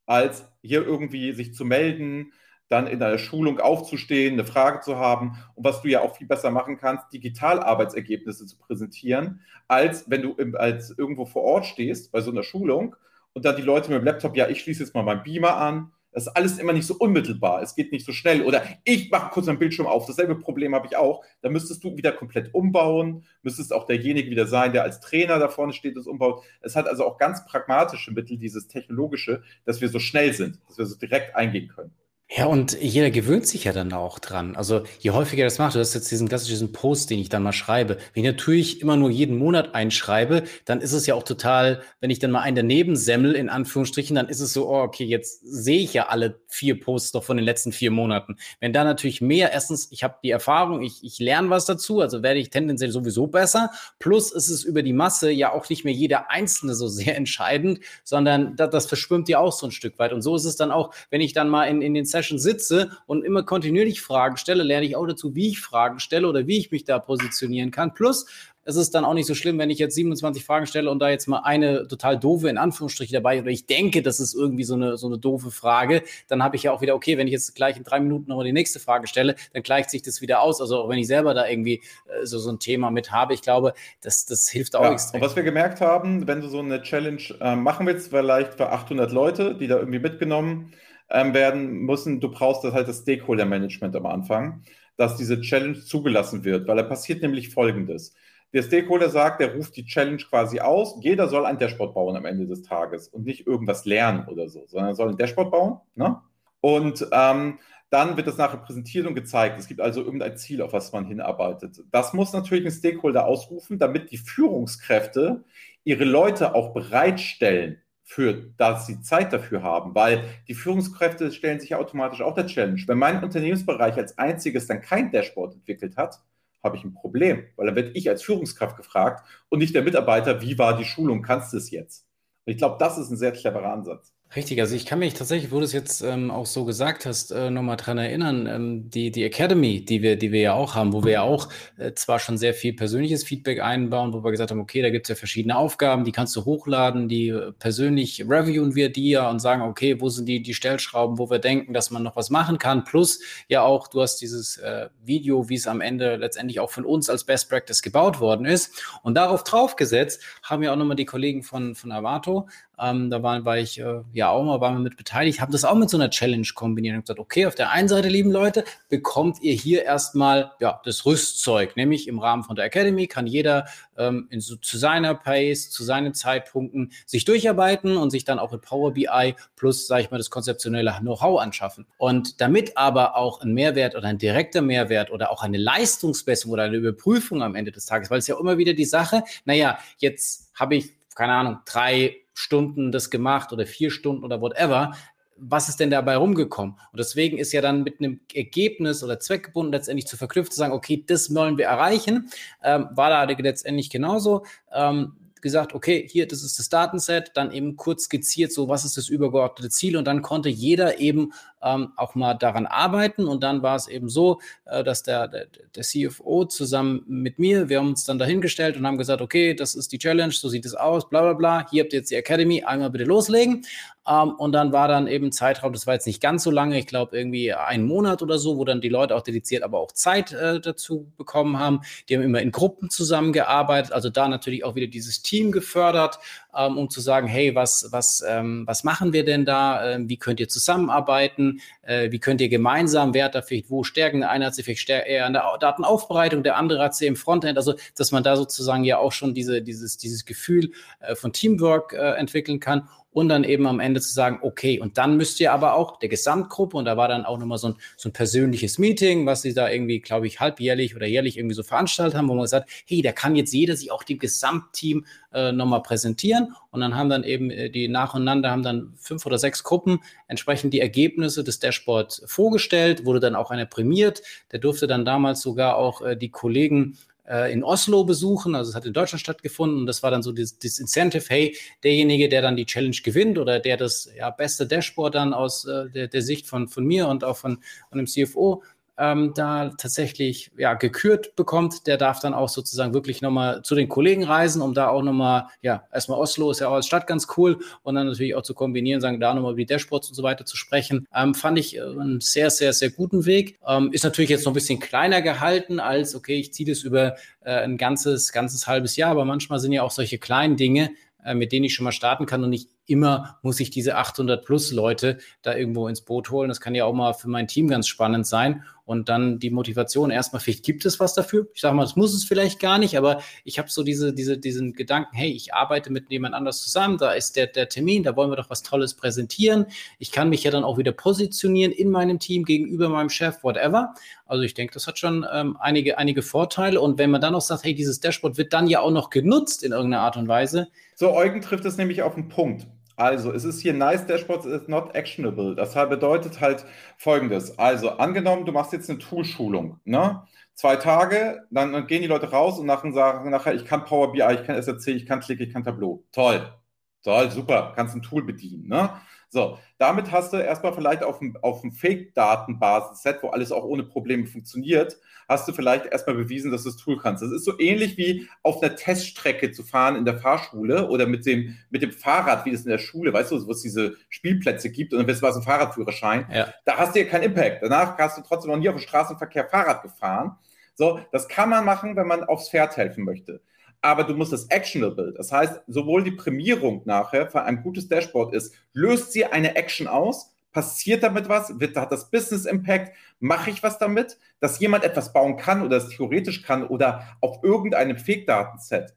als hier irgendwie sich zu melden, dann in einer Schulung aufzustehen, eine Frage zu haben und was du ja auch viel besser machen kannst, digital Arbeitsergebnisse zu präsentieren, als wenn du im, als irgendwo vor Ort stehst bei so einer Schulung und dann die Leute mit dem Laptop, ja, ich schließe jetzt mal meinen Beamer an. Das ist alles immer nicht so unmittelbar. Es geht nicht so schnell. Oder ich mache kurz meinen Bildschirm auf. Dasselbe Problem habe ich auch. Da müsstest du wieder komplett umbauen. Müsstest auch derjenige wieder sein, der als Trainer da vorne steht, das umbaut. Es hat also auch ganz pragmatische Mittel, dieses technologische, dass wir so schnell sind, dass wir so direkt eingehen können. Ja, und jeder gewöhnt sich ja dann auch dran. Also je häufiger das macht, du hast jetzt diesen klassischen Post, den ich dann mal schreibe. Wenn ich natürlich immer nur jeden Monat einschreibe, dann ist es ja auch total, wenn ich dann mal einen daneben semmel, in Anführungsstrichen, dann ist es so, oh, okay, jetzt sehe ich ja alle vier Posts doch von den letzten vier Monaten. Wenn da natürlich mehr, erstens, ich habe die Erfahrung, ich, ich lerne was dazu, also werde ich tendenziell sowieso besser. Plus ist es über die Masse ja auch nicht mehr jeder Einzelne so sehr entscheidend, sondern das, das verschwimmt ja auch so ein Stück weit. Und so ist es dann auch, wenn ich dann mal in, in den Session sitze und immer kontinuierlich Fragen stelle, lerne ich auch dazu, wie ich Fragen stelle oder wie ich mich da positionieren kann. Plus, es ist dann auch nicht so schlimm, wenn ich jetzt 27 Fragen stelle und da jetzt mal eine total doofe in Anführungsstrichen dabei oder ich denke, das ist irgendwie so eine, so eine doofe Frage, dann habe ich ja auch wieder, okay, wenn ich jetzt gleich in drei Minuten nochmal die nächste Frage stelle, dann gleicht sich das wieder aus. Also auch wenn ich selber da irgendwie äh, so, so ein Thema mit habe, ich glaube, das, das hilft auch ja, extrem. Und was wir gemerkt haben, wenn du so eine Challenge äh, machen willst, vielleicht für 800 Leute, die da irgendwie mitgenommen ähm, werden müssen, du brauchst das halt das Stakeholder-Management am Anfang, dass diese Challenge zugelassen wird, weil da passiert nämlich Folgendes. Der Stakeholder sagt, der ruft die Challenge quasi aus. Jeder soll ein Dashboard bauen am Ende des Tages und nicht irgendwas lernen oder so, sondern er soll ein Dashboard bauen. Ne? Und ähm, dann wird das nachher präsentiert und gezeigt. Es gibt also irgendein Ziel, auf was man hinarbeitet. Das muss natürlich ein Stakeholder ausrufen, damit die Führungskräfte ihre Leute auch bereitstellen, für dass sie Zeit dafür haben, weil die Führungskräfte stellen sich ja automatisch auch der Challenge. Wenn mein Unternehmensbereich als einziges dann kein Dashboard entwickelt hat, habe ich ein Problem, weil dann werde ich als Führungskraft gefragt und nicht der Mitarbeiter, wie war die Schulung, kannst du es jetzt? Und ich glaube, das ist ein sehr cleverer Ansatz. Richtig, also ich kann mich tatsächlich, wo du es jetzt ähm, auch so gesagt hast, äh, nochmal dran erinnern, ähm, die, die Academy, die wir, die wir ja auch haben, wo wir ja auch äh, zwar schon sehr viel persönliches Feedback einbauen, wo wir gesagt haben, okay, da gibt es ja verschiedene Aufgaben, die kannst du hochladen, die äh, persönlich reviewen wir die ja und sagen, okay, wo sind die, die Stellschrauben, wo wir denken, dass man noch was machen kann. Plus ja auch, du hast dieses äh, Video, wie es am Ende letztendlich auch von uns als Best Practice gebaut worden ist. Und darauf draufgesetzt haben ja auch nochmal die Kollegen von, von Avato, ähm, da war, war ich äh, ja auch mal, war mal mit beteiligt, haben das auch mit so einer Challenge kombiniert und gesagt, okay, auf der einen Seite, lieben Leute, bekommt ihr hier erstmal ja, das Rüstzeug, nämlich im Rahmen von der Academy kann jeder ähm, in, so, zu seiner Pace, zu seinen Zeitpunkten sich durcharbeiten und sich dann auch mit Power BI plus, sage ich mal, das konzeptionelle Know-how anschaffen. Und damit aber auch ein Mehrwert oder ein direkter Mehrwert oder auch eine Leistungsmessung oder eine Überprüfung am Ende des Tages, weil es ja immer wieder die Sache, naja, jetzt habe ich keine Ahnung, drei Stunden das gemacht oder vier Stunden oder whatever. Was ist denn dabei rumgekommen? Und deswegen ist ja dann mit einem Ergebnis oder zweckgebunden letztendlich zu verknüpfen, zu sagen, okay, das wollen wir erreichen. Ähm, war da letztendlich genauso. Ähm, gesagt, okay, hier, das ist das Datenset, dann eben kurz skizziert, so was ist das übergeordnete Ziel und dann konnte jeder eben ähm, auch mal daran arbeiten. Und dann war es eben so, äh, dass der, der, der CFO zusammen mit mir, wir haben uns dann dahingestellt und haben gesagt, okay, das ist die Challenge, so sieht es aus, bla bla bla, hier habt ihr jetzt die Academy, einmal bitte loslegen. Ähm, und dann war dann eben Zeitraum, das war jetzt nicht ganz so lange, ich glaube irgendwie ein Monat oder so, wo dann die Leute auch dediziert aber auch Zeit äh, dazu bekommen haben. Die haben immer in Gruppen zusammengearbeitet, also da natürlich auch wieder dieses Team gefördert, ähm, um zu sagen, hey, was, was, ähm, was machen wir denn da? Ähm, wie könnt ihr zusammenarbeiten? Äh, wie könnt ihr gemeinsam, wer hat da vielleicht wo Stärken? Der eine hat sich vielleicht eher an der Datenaufbereitung, der andere hat sie im Frontend. Also, dass man da sozusagen ja auch schon diese, dieses, dieses Gefühl äh, von Teamwork äh, entwickeln kann und dann eben am Ende zu sagen, okay, und dann müsst ihr aber auch der Gesamtgruppe, und da war dann auch nochmal so ein, so ein persönliches Meeting, was sie da irgendwie, glaube ich, halbjährlich oder jährlich irgendwie so veranstaltet haben, wo man gesagt, hey, da kann jetzt jeder sich auch dem Gesamtteam äh, nochmal präsentieren. Und dann haben dann eben äh, die nacheinander haben dann fünf oder sechs Gruppen entsprechend die Ergebnisse des Dashboards vorgestellt, wurde dann auch einer prämiert. Der durfte dann damals sogar auch äh, die Kollegen äh, in Oslo besuchen. Also es hat in Deutschland stattgefunden und das war dann so das, das Incentive, hey, derjenige, der dann die Challenge gewinnt oder der das ja, beste Dashboard dann aus äh, der, der Sicht von, von mir und auch von, von dem CFO ähm, da tatsächlich ja, gekürt bekommt, der darf dann auch sozusagen wirklich nochmal zu den Kollegen reisen, um da auch nochmal, ja, erstmal Oslo ist ja auch als Stadt ganz cool und dann natürlich auch zu kombinieren, sagen, da nochmal über die Dashboards und so weiter zu sprechen, ähm, fand ich äh, einen sehr, sehr, sehr guten Weg. Ähm, ist natürlich jetzt noch ein bisschen kleiner gehalten als, okay, ich ziehe das über äh, ein ganzes, ganzes halbes Jahr, aber manchmal sind ja auch solche kleinen Dinge, äh, mit denen ich schon mal starten kann und nicht immer muss ich diese 800 plus Leute da irgendwo ins Boot holen. Das kann ja auch mal für mein Team ganz spannend sein. Und dann die Motivation erstmal, vielleicht gibt es was dafür. Ich sage mal, das muss es vielleicht gar nicht, aber ich habe so diese, diese, diesen Gedanken, hey, ich arbeite mit jemand anders zusammen, da ist der, der Termin, da wollen wir doch was Tolles präsentieren. Ich kann mich ja dann auch wieder positionieren in meinem Team gegenüber meinem Chef, whatever. Also ich denke, das hat schon ähm, einige, einige Vorteile. Und wenn man dann noch sagt, hey, dieses Dashboard wird dann ja auch noch genutzt in irgendeiner Art und Weise. So, Eugen trifft es nämlich auf den Punkt. Also, es ist hier nice Dashboards is not actionable. Das bedeutet halt folgendes. Also, angenommen, du machst jetzt eine Toolschulung, ne? Zwei Tage, dann gehen die Leute raus und nachher sagen nachher, ich kann Power BI, ich kann SRC, ich kann Click, ich kann Tableau. Toll. Toll, super, kannst ein Tool bedienen, ne? So, damit hast du erstmal vielleicht auf dem, auf dem Fake-Datenbasis-Set, wo alles auch ohne Probleme funktioniert, hast du vielleicht erstmal bewiesen, dass du das Tool kannst. Das ist so ähnlich wie auf einer Teststrecke zu fahren in der Fahrschule oder mit dem, mit dem Fahrrad, wie das in der Schule, weißt du, wo es diese Spielplätze gibt und dann wirst du was ein Fahrradführerschein. Ja. Da hast du ja keinen Impact. Danach hast du trotzdem noch nie auf dem Straßenverkehr Fahrrad gefahren. So, das kann man machen, wenn man aufs Pferd helfen möchte aber du musst das actionable. Das heißt, sowohl die Prämierung nachher für ein gutes Dashboard ist, löst sie eine Action aus, passiert damit was, wird, hat das Business Impact, mache ich was damit, dass jemand etwas bauen kann oder es theoretisch kann oder auf irgendeinem Fake-Datenset.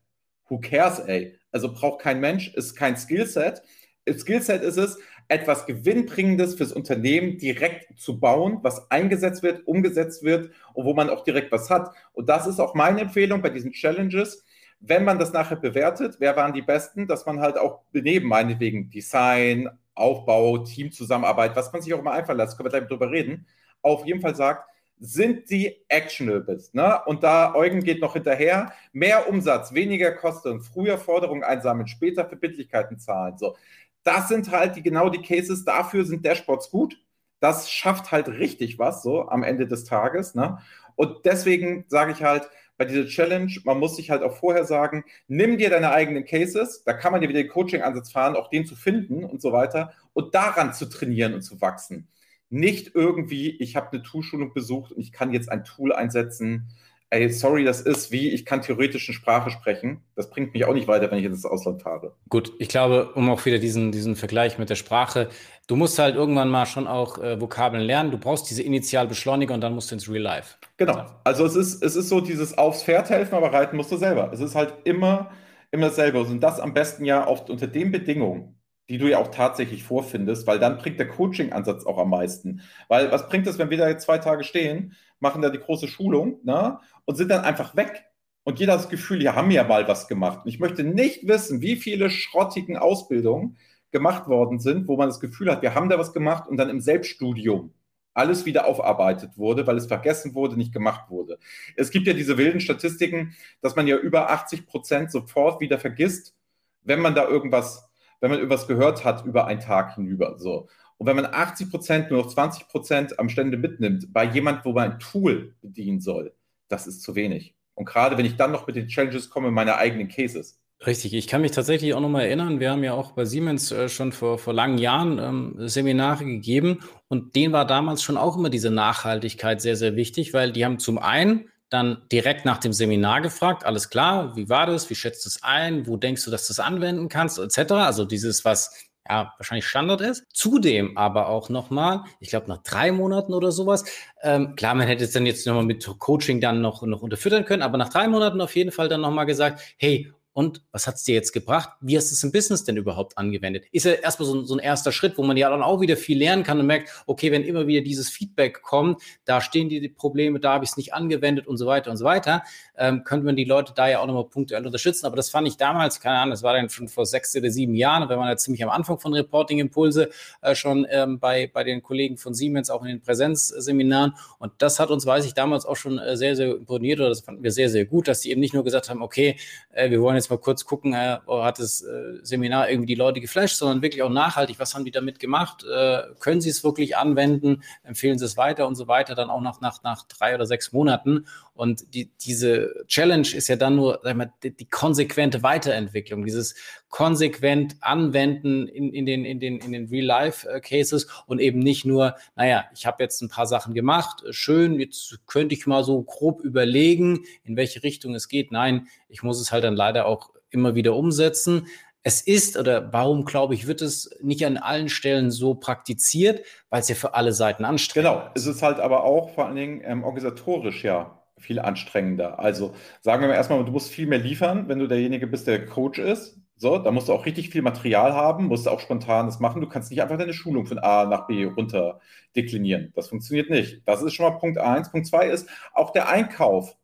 Who cares, ey? Also braucht kein Mensch, ist kein Skillset. Skillset ist es, etwas Gewinnbringendes fürs Unternehmen direkt zu bauen, was eingesetzt wird, umgesetzt wird und wo man auch direkt was hat. Und das ist auch meine Empfehlung bei diesen Challenges wenn man das nachher bewertet, wer waren die Besten, dass man halt auch neben meinetwegen Design, Aufbau, Teamzusammenarbeit, was man sich auch immer einfallen lässt, können wir gleich drüber reden, auf jeden Fall sagt, sind die actionables. Ne? Und da Eugen geht noch hinterher, mehr Umsatz, weniger Kosten, früher Forderungen einsammeln, später Verbindlichkeiten zahlen. So. Das sind halt die, genau die Cases, dafür sind Dashboards gut. Das schafft halt richtig was, so am Ende des Tages. Ne? Und deswegen sage ich halt, bei dieser Challenge, man muss sich halt auch vorher sagen, nimm dir deine eigenen Cases, da kann man ja wieder den Coaching-Ansatz fahren, auch den zu finden und so weiter und daran zu trainieren und zu wachsen. Nicht irgendwie, ich habe eine Toolschulung besucht und ich kann jetzt ein Tool einsetzen, ey, sorry, das ist wie, ich kann theoretisch eine Sprache sprechen. Das bringt mich auch nicht weiter, wenn ich ins Ausland fahre. Gut, ich glaube, um auch wieder diesen, diesen Vergleich mit der Sprache, du musst halt irgendwann mal schon auch äh, Vokabeln lernen. Du brauchst diese Initialbeschleuniger und dann musst du ins Real Life. Genau. Also es ist, es ist so dieses aufs Pferd helfen, aber reiten musst du selber. Es ist halt immer, immer dasselbe. Und das am besten ja oft unter den Bedingungen, die du ja auch tatsächlich vorfindest, weil dann bringt der Coaching-Ansatz auch am meisten. Weil was bringt es, wenn wir da jetzt zwei Tage stehen, machen da die große Schulung ne, und sind dann einfach weg? Und jeder hat das Gefühl, die haben ja mal was gemacht. Und ich möchte nicht wissen, wie viele schrottigen Ausbildungen gemacht worden sind, wo man das Gefühl hat, wir haben da was gemacht und dann im Selbststudium alles wieder aufarbeitet wurde, weil es vergessen wurde, nicht gemacht wurde. Es gibt ja diese wilden Statistiken, dass man ja über 80 Prozent sofort wieder vergisst, wenn man da irgendwas, wenn man irgendwas gehört hat über einen Tag hinüber. So. Und wenn man 80 Prozent nur noch 20 Prozent am Stände mitnimmt, bei jemand, wo man ein Tool bedienen soll, das ist zu wenig. Und gerade wenn ich dann noch mit den Challenges komme, meine eigenen Cases, Richtig, ich kann mich tatsächlich auch noch mal erinnern, wir haben ja auch bei Siemens äh, schon vor, vor langen Jahren ähm, Seminare gegeben und denen war damals schon auch immer diese Nachhaltigkeit sehr, sehr wichtig, weil die haben zum einen dann direkt nach dem Seminar gefragt, alles klar, wie war das, wie schätzt du es ein, wo denkst du, dass du es anwenden kannst, etc. Also dieses, was ja, wahrscheinlich Standard ist. Zudem aber auch nochmal, ich glaube nach drei Monaten oder sowas, ähm, klar, man hätte es dann jetzt nochmal mit Coaching dann noch, noch unterfüttern können, aber nach drei Monaten auf jeden Fall dann nochmal gesagt, hey, und was hat es dir jetzt gebracht? Wie hast du es im Business denn überhaupt angewendet? Ist ja erstmal so, so, ein erster Schritt, wo man ja dann auch wieder viel lernen kann und merkt, okay, wenn immer wieder dieses Feedback kommt, da stehen die Probleme, da habe ich es nicht angewendet und so weiter und so weiter, ähm, könnte man die Leute da ja auch nochmal punktuell unterstützen. Aber das fand ich damals, keine Ahnung, das war dann schon vor sechs oder sieben Jahren, wenn man ja ziemlich am Anfang von Reporting Impulse äh, schon ähm, bei, bei den Kollegen von Siemens, auch in den Präsenzseminaren. Und das hat uns, weiß ich, damals auch schon äh, sehr, sehr imponiert oder das fanden wir sehr, sehr gut, dass die eben nicht nur gesagt haben, okay, äh, wir wollen jetzt mal kurz gucken, äh, hat das äh, Seminar irgendwie die Leute geflasht, sondern wirklich auch nachhaltig, was haben die damit gemacht? Äh, können sie es wirklich anwenden? Empfehlen sie es weiter und so weiter, dann auch nach, nach, nach drei oder sechs Monaten. Und die, diese Challenge ist ja dann nur sag mal, die, die konsequente Weiterentwicklung, dieses konsequent Anwenden in, in den, in den, in den Real-Life-Cases und eben nicht nur, naja, ich habe jetzt ein paar Sachen gemacht, schön, jetzt könnte ich mal so grob überlegen, in welche Richtung es geht. Nein, ich muss es halt dann leider auch immer wieder umsetzen. Es ist, oder warum glaube ich, wird es nicht an allen Stellen so praktiziert, weil es ja für alle Seiten anstrengend genau. ist. Genau, es ist halt aber auch vor allen Dingen ähm, organisatorisch ja viel anstrengender. Also sagen wir mal erstmal, du musst viel mehr liefern, wenn du derjenige bist, der Coach ist. So, da musst du auch richtig viel Material haben, musst du auch spontan das machen. Du kannst nicht einfach deine Schulung von A nach B runter deklinieren. Das funktioniert nicht. Das ist schon mal Punkt eins. Punkt zwei ist, auch der Einkauf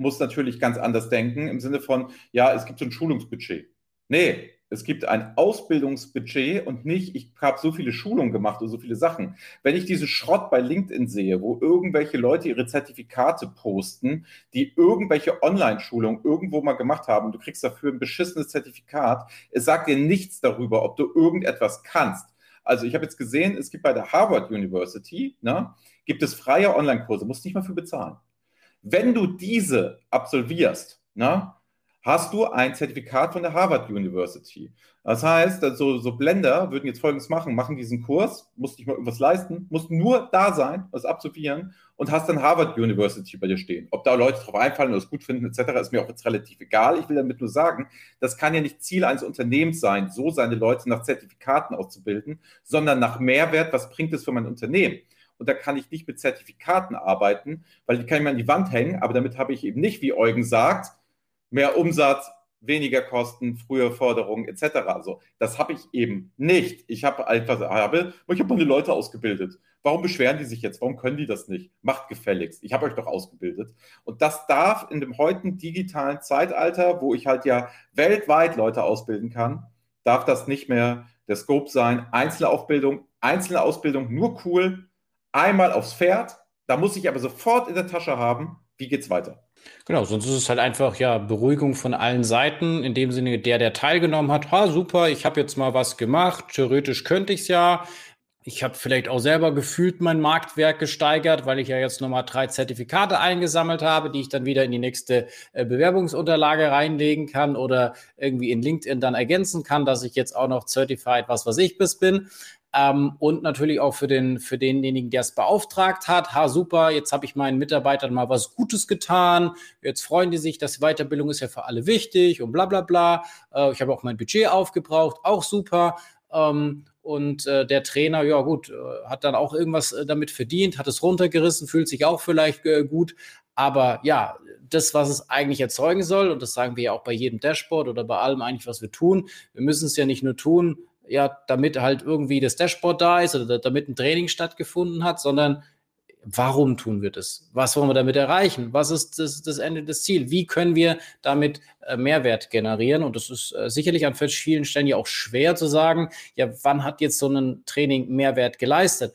muss natürlich ganz anders denken im Sinne von, ja, es gibt so ein Schulungsbudget. Nee, es gibt ein Ausbildungsbudget und nicht, ich habe so viele Schulungen gemacht und so viele Sachen. Wenn ich diesen Schrott bei LinkedIn sehe, wo irgendwelche Leute ihre Zertifikate posten, die irgendwelche Online-Schulungen irgendwo mal gemacht haben, du kriegst dafür ein beschissenes Zertifikat, es sagt dir nichts darüber, ob du irgendetwas kannst. Also ich habe jetzt gesehen, es gibt bei der Harvard University, ne, gibt es freie Online-Kurse, musst nicht mal für bezahlen. Wenn du diese absolvierst, ne, hast du ein Zertifikat von der Harvard University. Das heißt, also, so Blender würden jetzt Folgendes machen, machen diesen Kurs, musst nicht mal irgendwas leisten, musst nur da sein, das absolvieren und hast dann Harvard University bei dir stehen. Ob da Leute drauf einfallen oder es gut finden etc., ist mir auch jetzt relativ egal. Ich will damit nur sagen, das kann ja nicht Ziel eines Unternehmens sein, so seine Leute nach Zertifikaten auszubilden, sondern nach Mehrwert, was bringt es für mein Unternehmen? Und da kann ich nicht mit Zertifikaten arbeiten, weil die kann ich mir an die Wand hängen, aber damit habe ich eben nicht, wie Eugen sagt, mehr Umsatz, weniger Kosten, frühe Forderungen etc. Also das habe ich eben nicht. Ich habe einfach, habe, ich habe meine Leute ausgebildet. Warum beschweren die sich jetzt? Warum können die das nicht? Macht gefälligst. Ich habe euch doch ausgebildet. Und das darf in dem heutigen digitalen Zeitalter, wo ich halt ja weltweit Leute ausbilden kann, darf das nicht mehr der Scope sein. Einzelne Aufbildung, einzelne Ausbildung, nur cool. Einmal aufs Pferd. Da muss ich aber sofort in der Tasche haben, wie geht's weiter? Genau, sonst ist es halt einfach ja Beruhigung von allen Seiten. In dem Sinne, der, der teilgenommen hat, ha, super, ich habe jetzt mal was gemacht, theoretisch könnte ich es ja. Ich habe vielleicht auch selber gefühlt mein Marktwerk gesteigert, weil ich ja jetzt nochmal drei Zertifikate eingesammelt habe, die ich dann wieder in die nächste äh, Bewerbungsunterlage reinlegen kann oder irgendwie in LinkedIn dann ergänzen kann, dass ich jetzt auch noch Certified was was ich bis bin. Ähm, und natürlich auch für, den, für denjenigen, der es beauftragt hat. Ha, super, jetzt habe ich meinen Mitarbeitern mal was Gutes getan. Jetzt freuen die sich, dass Weiterbildung ist ja für alle wichtig und bla bla bla. Äh, ich habe auch mein Budget aufgebraucht, auch super. Ähm, und äh, der Trainer, ja gut, äh, hat dann auch irgendwas äh, damit verdient, hat es runtergerissen, fühlt sich auch vielleicht äh, gut. Aber ja, das, was es eigentlich erzeugen soll, und das sagen wir ja auch bei jedem Dashboard oder bei allem eigentlich, was wir tun, wir müssen es ja nicht nur tun, ja, damit halt irgendwie das Dashboard da ist oder damit ein Training stattgefunden hat, sondern warum tun wir das? Was wollen wir damit erreichen? Was ist das, das Ende des Ziels? Wie können wir damit äh, Mehrwert generieren? Und das ist äh, sicherlich an vielen Stellen ja auch schwer zu sagen, ja, wann hat jetzt so ein Training Mehrwert geleistet?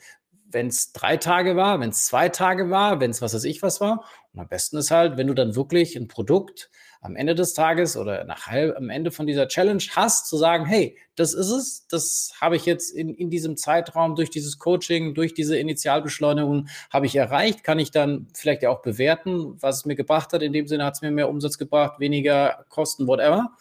Wenn es drei Tage war, wenn es zwei Tage war, wenn es was weiß ich was war. Und am besten ist halt, wenn du dann wirklich ein Produkt am Ende des Tages oder nach halb, am Ende von dieser Challenge hast, zu sagen, hey, das ist es, das habe ich jetzt in, in diesem Zeitraum durch dieses Coaching, durch diese Initialbeschleunigung habe ich erreicht, kann ich dann vielleicht ja auch bewerten, was es mir gebracht hat. In dem Sinne hat es mir mehr Umsatz gebracht, weniger Kosten, whatever.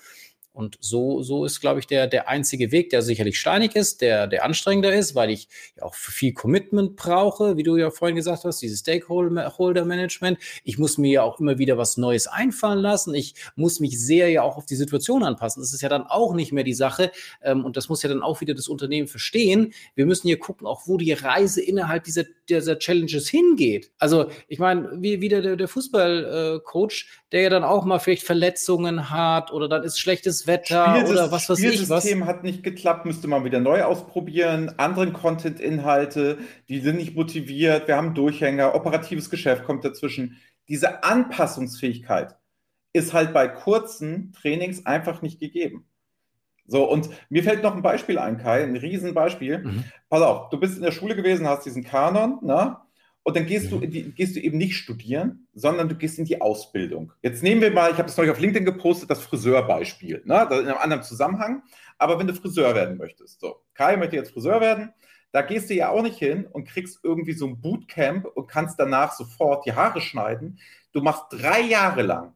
Und so, so ist, glaube ich, der, der einzige Weg, der sicherlich steinig ist, der, der anstrengender ist, weil ich ja auch viel Commitment brauche, wie du ja vorhin gesagt hast, dieses Stakeholder-Management. Ich muss mir ja auch immer wieder was Neues einfallen lassen. Ich muss mich sehr ja auch auf die Situation anpassen. Das ist ja dann auch nicht mehr die Sache. Ähm, und das muss ja dann auch wieder das Unternehmen verstehen. Wir müssen hier gucken, auch wo die Reise innerhalb dieser, dieser Challenges hingeht. Also, ich meine, wie wieder der, der Fußballcoach, der ja dann auch mal vielleicht Verletzungen hat oder dann ist schlechtes Wetter Spiel oder was weiß ich was. System hat nicht geklappt, müsste man wieder neu ausprobieren. Anderen Content-Inhalte, die sind nicht motiviert. Wir haben Durchhänger, operatives Geschäft kommt dazwischen. Diese Anpassungsfähigkeit ist halt bei kurzen Trainings einfach nicht gegeben. So, und mir fällt noch ein Beispiel ein, Kai, ein Riesenbeispiel. Mhm. Pass auf, du bist in der Schule gewesen, hast diesen Kanon, ne? Und dann gehst, mhm. du, die, gehst du eben nicht studieren, sondern du gehst in die Ausbildung. Jetzt nehmen wir mal, ich habe das neulich auf LinkedIn gepostet, das Friseurbeispiel, ne? in einem anderen Zusammenhang. Aber wenn du Friseur werden möchtest, so, Kai möchte jetzt Friseur werden, da gehst du ja auch nicht hin und kriegst irgendwie so ein Bootcamp und kannst danach sofort die Haare schneiden. Du machst drei Jahre lang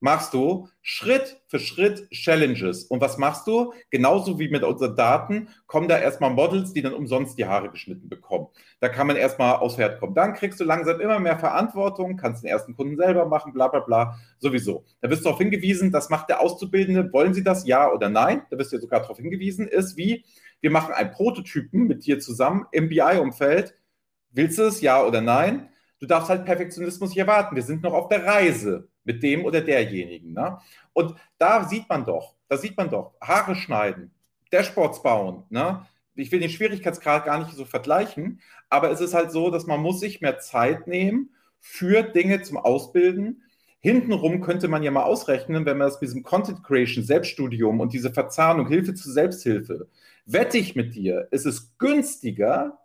machst du Schritt für Schritt Challenges. Und was machst du? Genauso wie mit unseren Daten kommen da erstmal Models, die dann umsonst die Haare geschnitten bekommen. Da kann man erstmal aufs Pferd kommen. Dann kriegst du langsam immer mehr Verantwortung, kannst den ersten Kunden selber machen, bla bla bla, sowieso. Da wirst du darauf hingewiesen, das macht der Auszubildende. Wollen sie das, ja oder nein? Da wirst du ja sogar darauf hingewiesen, ist wie, wir machen einen Prototypen mit dir zusammen im BI-Umfeld. Willst du es, ja oder nein? Du darfst halt Perfektionismus nicht erwarten. Wir sind noch auf der Reise mit dem oder derjenigen. Ne? Und da sieht man doch, da sieht man doch, Haare schneiden, Dashboards bauen. Ne? Ich will den Schwierigkeitsgrad gar nicht so vergleichen, aber es ist halt so, dass man muss sich mehr Zeit nehmen für Dinge zum Ausbilden. Hintenrum könnte man ja mal ausrechnen, wenn man das mit diesem Content Creation, Selbststudium und diese Verzahnung, Hilfe zur Selbsthilfe, wette ich mit dir, ist es günstiger,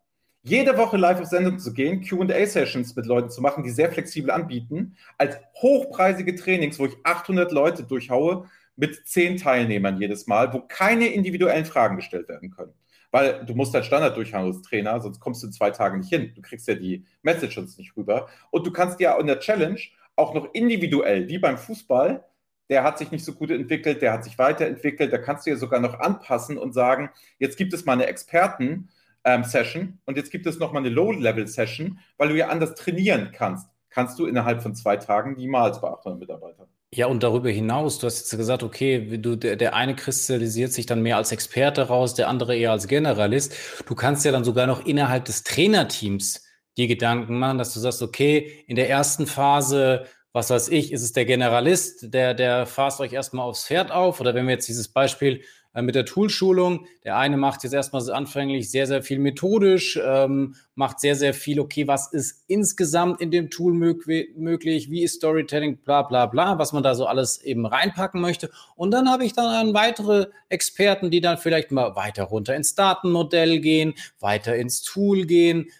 jede Woche live auf Sendung zu gehen, QA-Sessions mit Leuten zu machen, die sehr flexibel anbieten, als hochpreisige Trainings, wo ich 800 Leute durchhaue mit 10 Teilnehmern jedes Mal, wo keine individuellen Fragen gestellt werden können. Weil du musst halt Standard durchhauen als Trainer, sonst kommst du in zwei Tagen nicht hin. Du kriegst ja die Messages nicht rüber. Und du kannst ja in der Challenge auch noch individuell, wie beim Fußball, der hat sich nicht so gut entwickelt, der hat sich weiterentwickelt, da kannst du ja sogar noch anpassen und sagen, jetzt gibt es mal eine Experten- ähm, Session und jetzt gibt es nochmal eine Low-Level-Session, weil du ja anders trainieren kannst. Kannst du innerhalb von zwei Tagen niemals bei 800 Mitarbeitern. Ja, und darüber hinaus, du hast jetzt gesagt, okay, du, der, der eine kristallisiert sich dann mehr als Experte raus, der andere eher als Generalist. Du kannst ja dann sogar noch innerhalb des Trainerteams die Gedanken machen, dass du sagst, okay, in der ersten Phase was weiß ich, ist es der Generalist, der, der fasst euch erstmal aufs Pferd auf. Oder wenn wir jetzt dieses Beispiel mit der Toolschulung. Der eine macht jetzt erstmal anfänglich sehr, sehr viel methodisch, ähm, macht sehr, sehr viel, okay, was ist insgesamt in dem Tool möglich, wie ist Storytelling, bla bla bla, was man da so alles eben reinpacken möchte. Und dann habe ich dann weitere Experten, die dann vielleicht mal weiter runter ins Datenmodell gehen, weiter ins Tool gehen.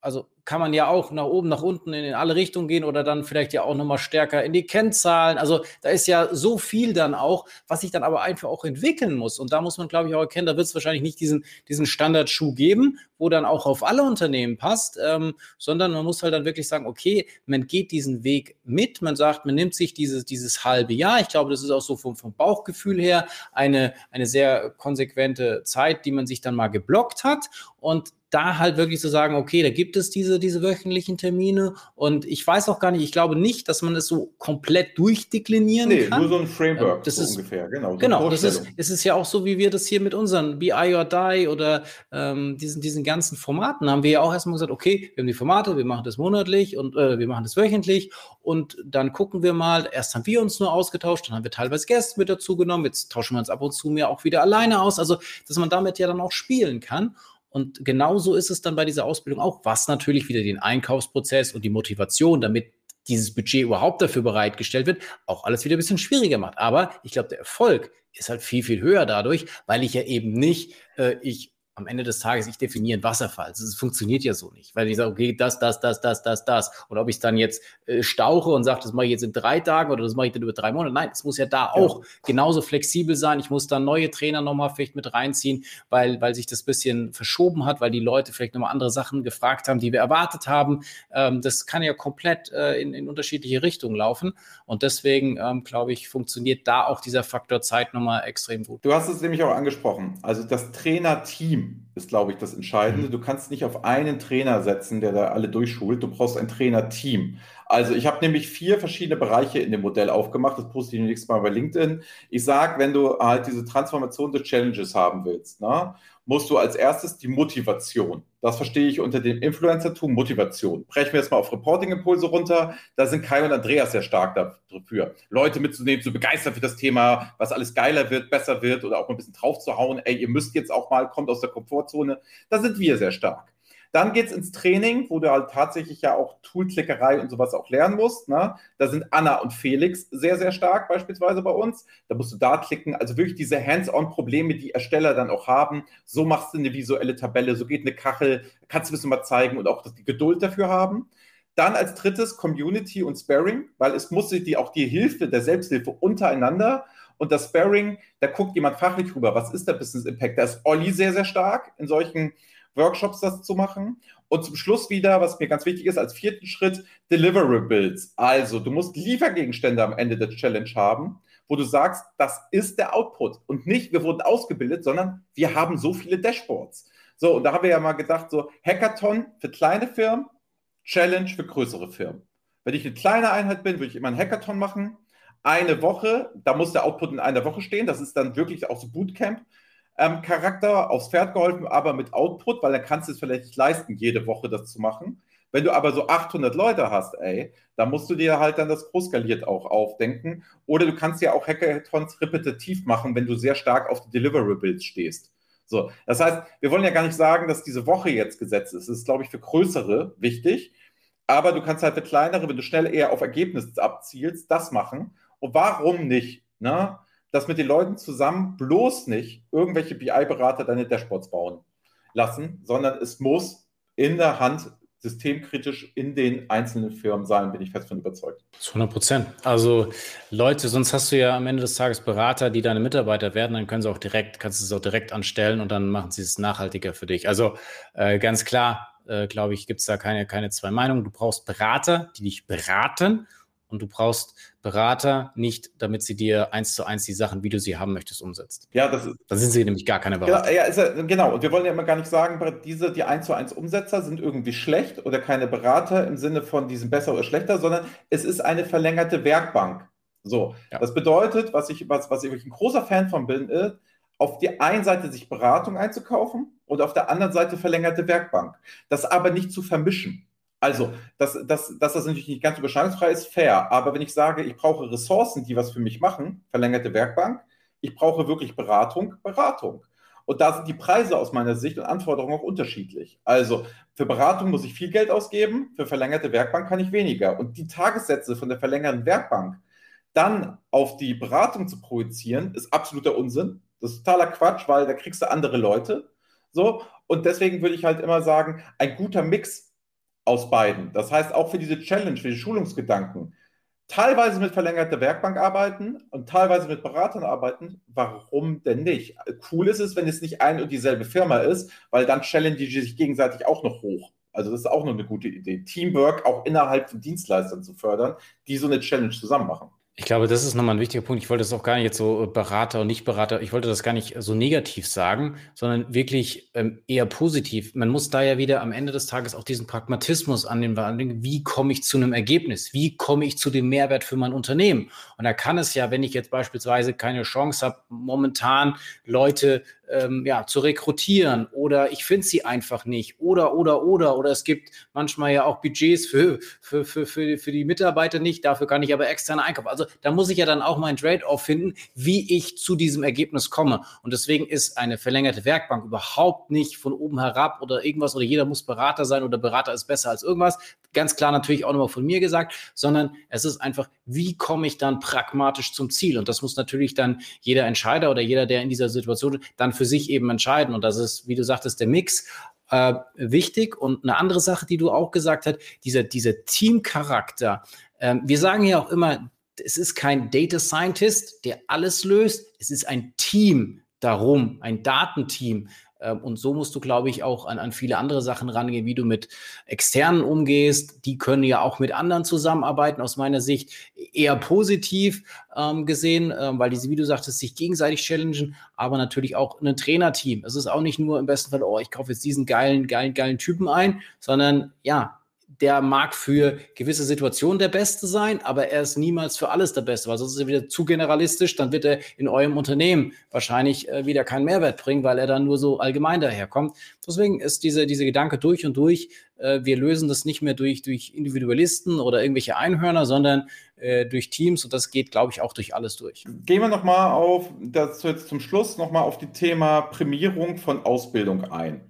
Also kann man ja auch nach oben, nach unten in alle Richtungen gehen oder dann vielleicht ja auch nochmal stärker in die Kennzahlen. Also da ist ja so viel dann auch, was sich dann aber einfach auch entwickeln muss. Und da muss man, glaube ich, auch erkennen, da wird es wahrscheinlich nicht diesen, diesen Standardschuh geben, wo dann auch auf alle Unternehmen passt, ähm, sondern man muss halt dann wirklich sagen, okay, man geht diesen Weg mit, man sagt, man nimmt sich dieses, dieses halbe Jahr. Ich glaube, das ist auch so vom, vom Bauchgefühl her eine, eine sehr konsequente Zeit, die man sich dann mal geblockt hat. Und da halt wirklich zu sagen, okay, da gibt es diese, diese wöchentlichen Termine und ich weiß auch gar nicht, ich glaube nicht, dass man es so komplett durchdeklinieren nee, kann. nur so ein Framework das so ist, ungefähr, genau. So genau, das ist, es ist ja auch so, wie wir das hier mit unseren BI or Die oder ähm, diesen, diesen ganzen Formaten haben wir ja auch erstmal gesagt, okay, wir haben die Formate, wir machen das monatlich und äh, wir machen das wöchentlich und dann gucken wir mal, erst haben wir uns nur ausgetauscht, dann haben wir teilweise Gäste mit dazu genommen, jetzt tauschen wir uns ab und zu mehr auch wieder alleine aus, also dass man damit ja dann auch spielen kann und genauso ist es dann bei dieser Ausbildung auch, was natürlich wieder den Einkaufsprozess und die Motivation, damit dieses Budget überhaupt dafür bereitgestellt wird, auch alles wieder ein bisschen schwieriger macht. Aber ich glaube, der Erfolg ist halt viel, viel höher dadurch, weil ich ja eben nicht, äh, ich am Ende des Tages, ich definiere einen Wasserfall. Es funktioniert ja so nicht, weil ich sage, okay, das, das, das, das, das, das. Und ob ich dann jetzt äh, stauche und sage, das mache ich jetzt in drei Tagen oder das mache ich dann über drei Monate. Nein, es muss ja da auch genauso flexibel sein. Ich muss dann neue Trainer nochmal vielleicht mit reinziehen, weil, weil sich das bisschen verschoben hat, weil die Leute vielleicht nochmal andere Sachen gefragt haben, die wir erwartet haben. Ähm, das kann ja komplett äh, in, in unterschiedliche Richtungen laufen. Und deswegen, ähm, glaube ich, funktioniert da auch dieser Faktor Zeit nochmal extrem gut. Du hast es nämlich auch angesprochen. Also das Trainerteam ist, glaube ich, das Entscheidende. Mhm. Du kannst nicht auf einen Trainer setzen, der da alle durchschult. Du brauchst ein Trainerteam. Also ich habe nämlich vier verschiedene Bereiche in dem Modell aufgemacht. Das poste ich nächstes Mal bei LinkedIn. Ich sage, wenn du halt diese Transformation des Challenges haben willst, ne, musst du als erstes die Motivation. Das verstehe ich unter dem Influencer-Tum Motivation. Brechen wir jetzt mal auf Reporting-Impulse runter. Da sind Kai und Andreas sehr stark dafür. Leute mitzunehmen, zu begeistern für das Thema, was alles geiler wird, besser wird oder auch mal ein bisschen drauf zu hauen. Ey, ihr müsst jetzt auch mal, kommt aus der Komfortzone. Da sind wir sehr stark. Dann geht es ins Training, wo du halt tatsächlich ja auch Toolklickerei und sowas auch lernen musst. Ne? Da sind Anna und Felix sehr, sehr stark beispielsweise bei uns. Da musst du da klicken. Also wirklich diese Hands-on-Probleme, die Ersteller dann auch haben. So machst du eine visuelle Tabelle, so geht eine Kachel, kannst du ein bisschen mal zeigen und auch die Geduld dafür haben. Dann als drittes Community und Sparring, weil es muss die, auch die Hilfe der Selbsthilfe untereinander und das Sparring, da guckt jemand fachlich rüber, was ist der Business Impact? Da ist Olli sehr, sehr stark in solchen Workshops das zu machen. Und zum Schluss wieder, was mir ganz wichtig ist, als vierten Schritt, Deliverables. Also, du musst Liefergegenstände am Ende der Challenge haben, wo du sagst, das ist der Output. Und nicht, wir wurden ausgebildet, sondern wir haben so viele Dashboards. So, und da haben wir ja mal gedacht, so Hackathon für kleine Firmen, Challenge für größere Firmen. Wenn ich eine kleine Einheit bin, würde ich immer einen Hackathon machen. Eine Woche, da muss der Output in einer Woche stehen. Das ist dann wirklich auch so Bootcamp ähm, Charakter aufs Pferd geholfen, aber mit Output, weil dann kannst du es vielleicht nicht leisten, jede Woche das zu machen. Wenn du aber so 800 Leute hast, ey, dann musst du dir halt dann das großskaliert auch aufdenken. Oder du kannst ja auch Hackathons repetitiv machen, wenn du sehr stark auf die Deliverables stehst. So, das heißt, wir wollen ja gar nicht sagen, dass diese Woche jetzt gesetzt ist. Das ist, glaube ich, für größere wichtig. Aber du kannst halt für kleinere, wenn du schnell eher auf Ergebnisse abzielst, das machen. Und warum nicht? Ne? Dass mit den Leuten zusammen bloß nicht irgendwelche BI-Berater deine Dashboards bauen lassen, sondern es muss in der Hand systemkritisch in den einzelnen Firmen sein, bin ich fest von überzeugt. Zu 100 Prozent. Also Leute, sonst hast du ja am Ende des Tages Berater, die deine Mitarbeiter werden, dann können sie auch direkt, kannst du es auch direkt anstellen und dann machen sie es nachhaltiger für dich. Also äh, ganz klar, äh, glaube ich, gibt es da keine, keine zwei Meinungen. Du brauchst Berater, die dich beraten und du brauchst Berater nicht, damit sie dir eins zu eins die Sachen, wie du sie haben möchtest, umsetzt. Ja, das ist. Da sind sie nämlich gar keine Berater. Ja, ja, genau. Und wir wollen ja immer gar nicht sagen, diese, die eins zu eins Umsetzer sind irgendwie schlecht oder keine Berater im Sinne von diesem besser oder schlechter, sondern es ist eine verlängerte Werkbank. So. Ja. Das bedeutet, was ich, was, was ich ein großer Fan von bin, ist, auf die einen Seite sich Beratung einzukaufen und auf der anderen Seite verlängerte Werkbank. Das aber nicht zu vermischen. Also, dass, dass, dass das natürlich nicht ganz überschneidungsfrei ist, fair. Aber wenn ich sage, ich brauche Ressourcen, die was für mich machen, verlängerte Werkbank, ich brauche wirklich Beratung, Beratung. Und da sind die Preise aus meiner Sicht und Anforderungen auch unterschiedlich. Also für Beratung muss ich viel Geld ausgeben, für verlängerte Werkbank kann ich weniger. Und die Tagessätze von der verlängerten Werkbank dann auf die Beratung zu projizieren, ist absoluter Unsinn. Das ist totaler Quatsch, weil da kriegst du andere Leute. So. Und deswegen würde ich halt immer sagen, ein guter Mix aus beiden. Das heißt, auch für diese Challenge, für die Schulungsgedanken, teilweise mit verlängerter Werkbank arbeiten und teilweise mit Beratern arbeiten. Warum denn nicht? Cool ist es, wenn es nicht ein und dieselbe Firma ist, weil dann challenge die sich gegenseitig auch noch hoch. Also das ist auch noch eine gute Idee. Teamwork auch innerhalb von Dienstleistern zu fördern, die so eine Challenge zusammen machen. Ich glaube, das ist nochmal ein wichtiger Punkt. Ich wollte das auch gar nicht jetzt so äh, Berater und Nicht-Berater, ich wollte das gar nicht so negativ sagen, sondern wirklich ähm, eher positiv. Man muss da ja wieder am Ende des Tages auch diesen Pragmatismus an den anlegen. Wie komme ich zu einem Ergebnis? Wie komme ich zu dem Mehrwert für mein Unternehmen? Und da kann es ja, wenn ich jetzt beispielsweise keine Chance habe, momentan Leute ähm, ja, zu rekrutieren oder ich finde sie einfach nicht oder, oder, oder, oder es gibt manchmal ja auch Budgets für, für, für, für, für die Mitarbeiter nicht, dafür kann ich aber externe einkaufen. Also da muss ich ja dann auch meinen Trade-off finden, wie ich zu diesem Ergebnis komme. Und deswegen ist eine verlängerte Werkbank überhaupt nicht von oben herab oder irgendwas oder jeder muss Berater sein oder Berater ist besser als irgendwas. Ganz klar natürlich auch nochmal von mir gesagt, sondern es ist einfach, wie komme ich dann pragmatisch zum Ziel? Und das muss natürlich dann jeder Entscheider oder jeder, der in dieser Situation dann für sich eben entscheiden. Und das ist, wie du sagtest, der Mix. Äh, wichtig. Und eine andere Sache, die du auch gesagt hast, dieser, dieser Teamcharakter. Äh, wir sagen ja auch immer, es ist kein Data Scientist, der alles löst. Es ist ein Team darum, ein Datenteam, ähm, und so musst du, glaube ich, auch an, an viele andere Sachen rangehen, wie du mit externen umgehst. Die können ja auch mit anderen zusammenarbeiten, aus meiner Sicht eher positiv ähm, gesehen, ähm, weil diese, wie du sagtest, sich gegenseitig challengen, aber natürlich auch ein Trainerteam. Es ist auch nicht nur im besten Fall, oh, ich kaufe jetzt diesen geilen, geilen, geilen Typen ein, sondern ja, der mag für gewisse Situationen der Beste sein, aber er ist niemals für alles der Beste, weil sonst ist er wieder zu generalistisch, dann wird er in eurem Unternehmen wahrscheinlich äh, wieder keinen Mehrwert bringen, weil er dann nur so allgemein daherkommt. Deswegen ist diese, diese Gedanke durch und durch, äh, wir lösen das nicht mehr durch, durch Individualisten oder irgendwelche Einhörner, sondern äh, durch Teams und das geht, glaube ich, auch durch alles durch. Gehen wir nochmal auf, das jetzt zum Schluss nochmal auf die Thema Prämierung von Ausbildung ein.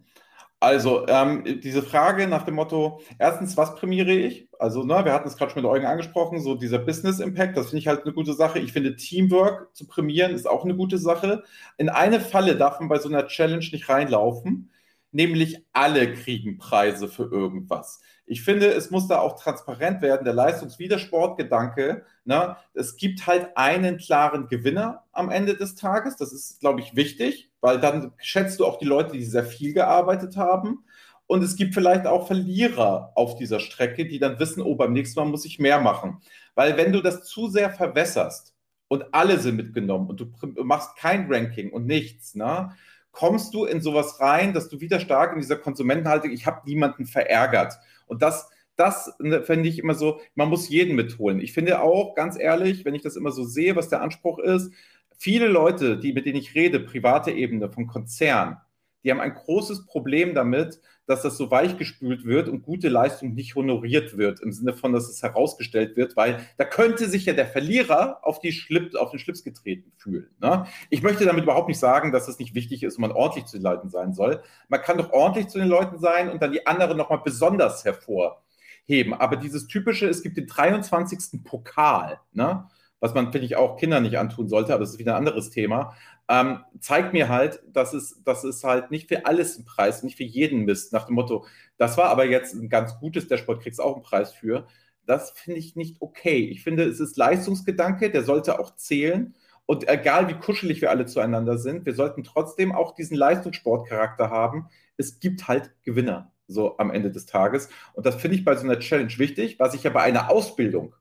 Also, ähm, diese Frage nach dem Motto, erstens, was prämiere ich? Also, ne, wir hatten es gerade schon mit Eugen angesprochen, so dieser Business Impact, das finde ich halt eine gute Sache. Ich finde, Teamwork zu prämieren ist auch eine gute Sache. In eine Falle darf man bei so einer Challenge nicht reinlaufen, nämlich alle kriegen Preise für irgendwas. Ich finde, es muss da auch transparent werden, der Leistungswidersportgedanke. Ne? Es gibt halt einen klaren Gewinner am Ende des Tages. Das ist, glaube ich, wichtig, weil dann schätzt du auch die Leute, die sehr viel gearbeitet haben. Und es gibt vielleicht auch Verlierer auf dieser Strecke, die dann wissen, oh, beim nächsten Mal muss ich mehr machen. Weil wenn du das zu sehr verwässerst und alle sind mitgenommen und du machst kein Ranking und nichts, ne? kommst du in sowas rein, dass du wieder stark in dieser Konsumentenhaltung, ich habe niemanden verärgert. Und das, das ne, finde ich immer so, man muss jeden mitholen. Ich finde auch, ganz ehrlich, wenn ich das immer so sehe, was der Anspruch ist, viele Leute, die, mit denen ich rede, private Ebene, von Konzernen, die haben ein großes Problem damit, dass das so weichgespült wird und gute Leistung nicht honoriert wird, im Sinne von, dass es herausgestellt wird, weil da könnte sich ja der Verlierer auf, die Schlips, auf den Schlips getreten fühlen. Ne? Ich möchte damit überhaupt nicht sagen, dass es nicht wichtig ist und man ordentlich zu den Leuten sein soll. Man kann doch ordentlich zu den Leuten sein und dann die anderen nochmal besonders hervorheben. Aber dieses typische, es gibt den 23. Pokal, ne? Was man, finde ich, auch Kindern nicht antun sollte, aber das ist wieder ein anderes Thema, ähm, zeigt mir halt, dass es, dass es halt nicht für alles ein Preis, nicht für jeden Mist, nach dem Motto, das war aber jetzt ein ganz gutes, der Sport kriegst auch einen Preis für. Das finde ich nicht okay. Ich finde, es ist Leistungsgedanke, der sollte auch zählen. Und egal wie kuschelig wir alle zueinander sind, wir sollten trotzdem auch diesen Leistungssportcharakter haben. Es gibt halt Gewinner, so am Ende des Tages. Und das finde ich bei so einer Challenge wichtig, was ich ja bei einer Ausbildung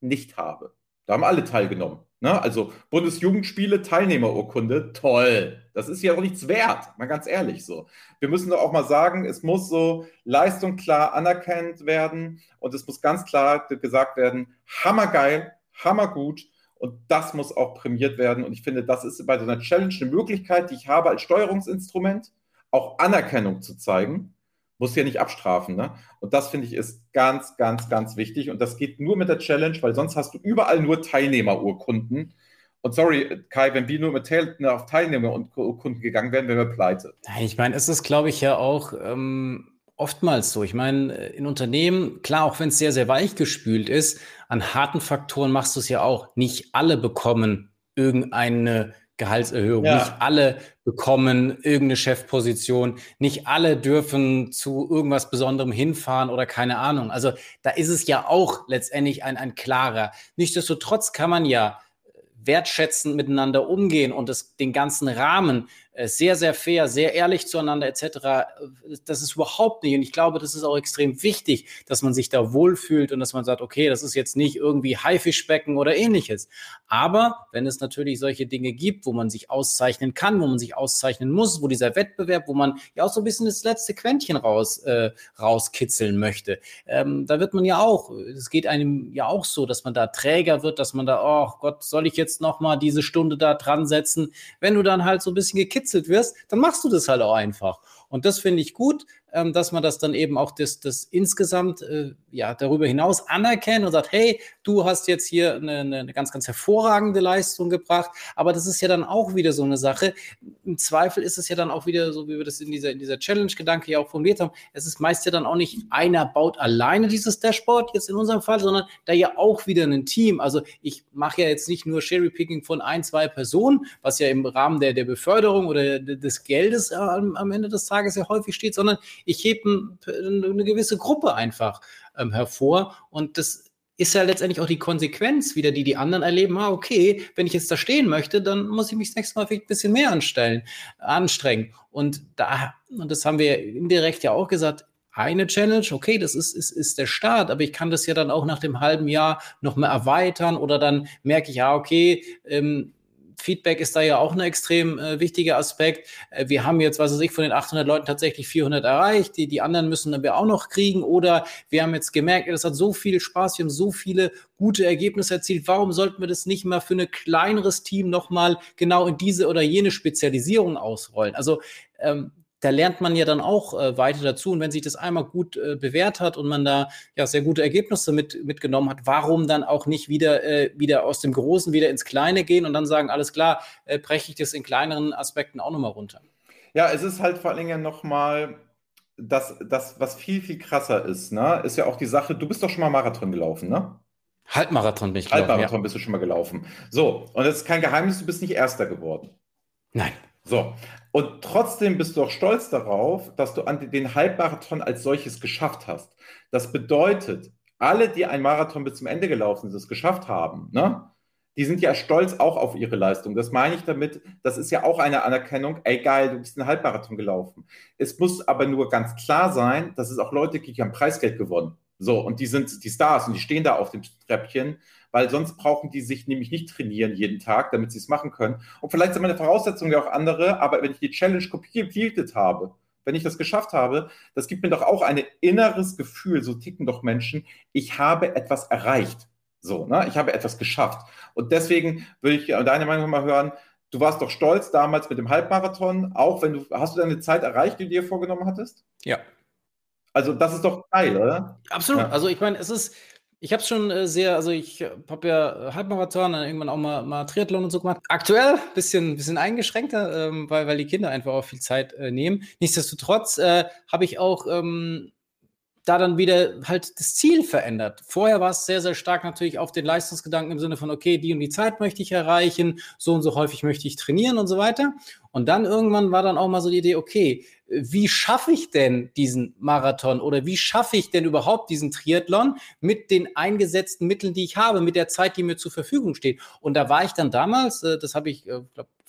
nicht habe. Da haben alle teilgenommen. Ne? Also Bundesjugendspiele, Teilnehmerurkunde, toll. Das ist ja auch nichts wert, mal ganz ehrlich so. Wir müssen doch auch mal sagen, es muss so Leistung klar anerkannt werden und es muss ganz klar gesagt werden, hammergeil, hammergut und das muss auch prämiert werden. Und ich finde, das ist bei so einer Challenge eine Möglichkeit, die ich habe als Steuerungsinstrument, auch Anerkennung zu zeigen muss ja nicht abstrafen. Ne? Und das finde ich ist ganz, ganz, ganz wichtig. Und das geht nur mit der Challenge, weil sonst hast du überall nur Teilnehmerurkunden. Und sorry, Kai, wenn wir nur mit Teil, ne, auf Teilnehmerurkunden gegangen wären, wären wir pleite. Nein, ich meine, es ist, glaube ich, ja auch ähm, oftmals so. Ich meine, in Unternehmen, klar, auch wenn es sehr, sehr weich gespült ist, an harten Faktoren machst du es ja auch. Nicht alle bekommen irgendeine Gehaltserhöhung. Ja. Nicht alle bekommen irgendeine Chefposition. Nicht alle dürfen zu irgendwas Besonderem hinfahren oder keine Ahnung. Also da ist es ja auch letztendlich ein, ein klarer. Nichtsdestotrotz kann man ja wertschätzend miteinander umgehen und das, den ganzen Rahmen äh, sehr, sehr fair, sehr ehrlich zueinander etc. Äh, das ist überhaupt nicht. Und ich glaube, das ist auch extrem wichtig, dass man sich da wohlfühlt und dass man sagt, okay, das ist jetzt nicht irgendwie Haifischbecken oder ähnliches. Aber wenn es natürlich solche Dinge gibt, wo man sich auszeichnen kann, wo man sich auszeichnen muss, wo dieser Wettbewerb, wo man ja auch so ein bisschen das letzte Quäntchen raus, äh, rauskitzeln möchte, ähm, da wird man ja auch, es geht einem ja auch so, dass man da Träger wird, dass man da, oh Gott, soll ich jetzt noch mal diese Stunde da dran setzen? Wenn du dann halt so ein bisschen gekitzelt gekitzelt wirst, dann machst du das halt auch einfach. Und das finde ich gut ähm, dass man das dann eben auch das, das insgesamt äh, ja darüber hinaus anerkennt und sagt, hey, du hast jetzt hier eine, eine ganz, ganz hervorragende Leistung gebracht. Aber das ist ja dann auch wieder so eine Sache. Im Zweifel ist es ja dann auch wieder, so wie wir das in dieser, in dieser Challenge-Gedanke ja auch formuliert haben, es ist meist ja dann auch nicht einer baut alleine dieses Dashboard, jetzt in unserem Fall, sondern da ja auch wieder ein Team. Also ich mache ja jetzt nicht nur Cherry-Picking von ein, zwei Personen, was ja im Rahmen der, der Beförderung oder des Geldes äh, am, am Ende des Tages ja häufig steht, sondern ich hebe eine gewisse Gruppe einfach ähm, hervor und das ist ja letztendlich auch die Konsequenz wieder, die die anderen erleben. Ah, okay, wenn ich jetzt da stehen möchte, dann muss ich mich das nächste Mal vielleicht ein bisschen mehr anstellen, anstrengen. Und da, und das haben wir indirekt ja auch gesagt, eine Challenge, okay, das ist, ist, ist der Start, aber ich kann das ja dann auch nach dem halben Jahr noch mal erweitern oder dann merke ich, ja, okay, ähm, Feedback ist da ja auch ein extrem äh, wichtiger Aspekt. Äh, wir haben jetzt, was weiß ich, von den 800 Leuten tatsächlich 400 erreicht. Die, die anderen müssen wir auch noch kriegen. Oder wir haben jetzt gemerkt, das hat so viel Spaß, wir haben so viele gute Ergebnisse erzielt. Warum sollten wir das nicht mal für ein kleineres Team nochmal genau in diese oder jene Spezialisierung ausrollen? Also ähm, da lernt man ja dann auch äh, weiter dazu. Und wenn sich das einmal gut äh, bewährt hat und man da ja sehr gute Ergebnisse mit, mitgenommen hat, warum dann auch nicht wieder, äh, wieder aus dem Großen wieder ins Kleine gehen und dann sagen, alles klar, äh, breche ich das in kleineren Aspekten auch nochmal runter? Ja, es ist halt vor allen Dingen nochmal das, das, was viel, viel krasser ist, ne, ist ja auch die Sache, du bist doch schon mal Marathon gelaufen, ne? Halbmarathon bin ich gelaufen. Halbmarathon ja. bist du schon mal gelaufen. So, und das ist kein Geheimnis, du bist nicht Erster geworden. Nein. So, und trotzdem bist du auch stolz darauf, dass du den Halbmarathon als solches geschafft hast. Das bedeutet, alle, die ein Marathon bis zum Ende gelaufen sind, es geschafft haben, ne? die sind ja stolz auch auf ihre Leistung. Das meine ich damit, das ist ja auch eine Anerkennung, ey geil, du bist einen Halbmarathon gelaufen. Es muss aber nur ganz klar sein, dass es auch Leute gibt, die haben Preisgeld gewonnen. So, und die sind die Stars und die stehen da auf dem Treppchen weil sonst brauchen die sich nämlich nicht trainieren jeden Tag, damit sie es machen können. Und vielleicht sind meine Voraussetzungen ja auch andere, aber wenn ich die Challenge completed habe, wenn ich das geschafft habe, das gibt mir doch auch ein inneres Gefühl, so ticken doch Menschen, ich habe etwas erreicht. So, ne? Ich habe etwas geschafft. Und deswegen würde ich deine Meinung mal hören, du warst doch stolz damals mit dem Halbmarathon, auch wenn du, hast du deine Zeit erreicht, die du dir vorgenommen hattest? Ja. Also das ist doch geil, oder? Absolut. Ja. Also ich meine, es ist, ich habe schon äh, sehr, also ich habe ja Halbmarathon, dann irgendwann auch mal, mal Triathlon und so gemacht. Aktuell bisschen bisschen eingeschränkter, ähm, weil, weil die Kinder einfach auch viel Zeit äh, nehmen. Nichtsdestotrotz äh, habe ich auch ähm, da dann wieder halt das Ziel verändert. Vorher war es sehr, sehr stark natürlich auf den Leistungsgedanken im Sinne von, okay, die und die Zeit möchte ich erreichen, so und so häufig möchte ich trainieren und so weiter. Und dann irgendwann war dann auch mal so die Idee, okay, wie schaffe ich denn diesen Marathon oder wie schaffe ich denn überhaupt diesen Triathlon mit den eingesetzten Mitteln, die ich habe, mit der Zeit, die mir zur Verfügung steht? Und da war ich dann damals, äh, das habe ich, äh,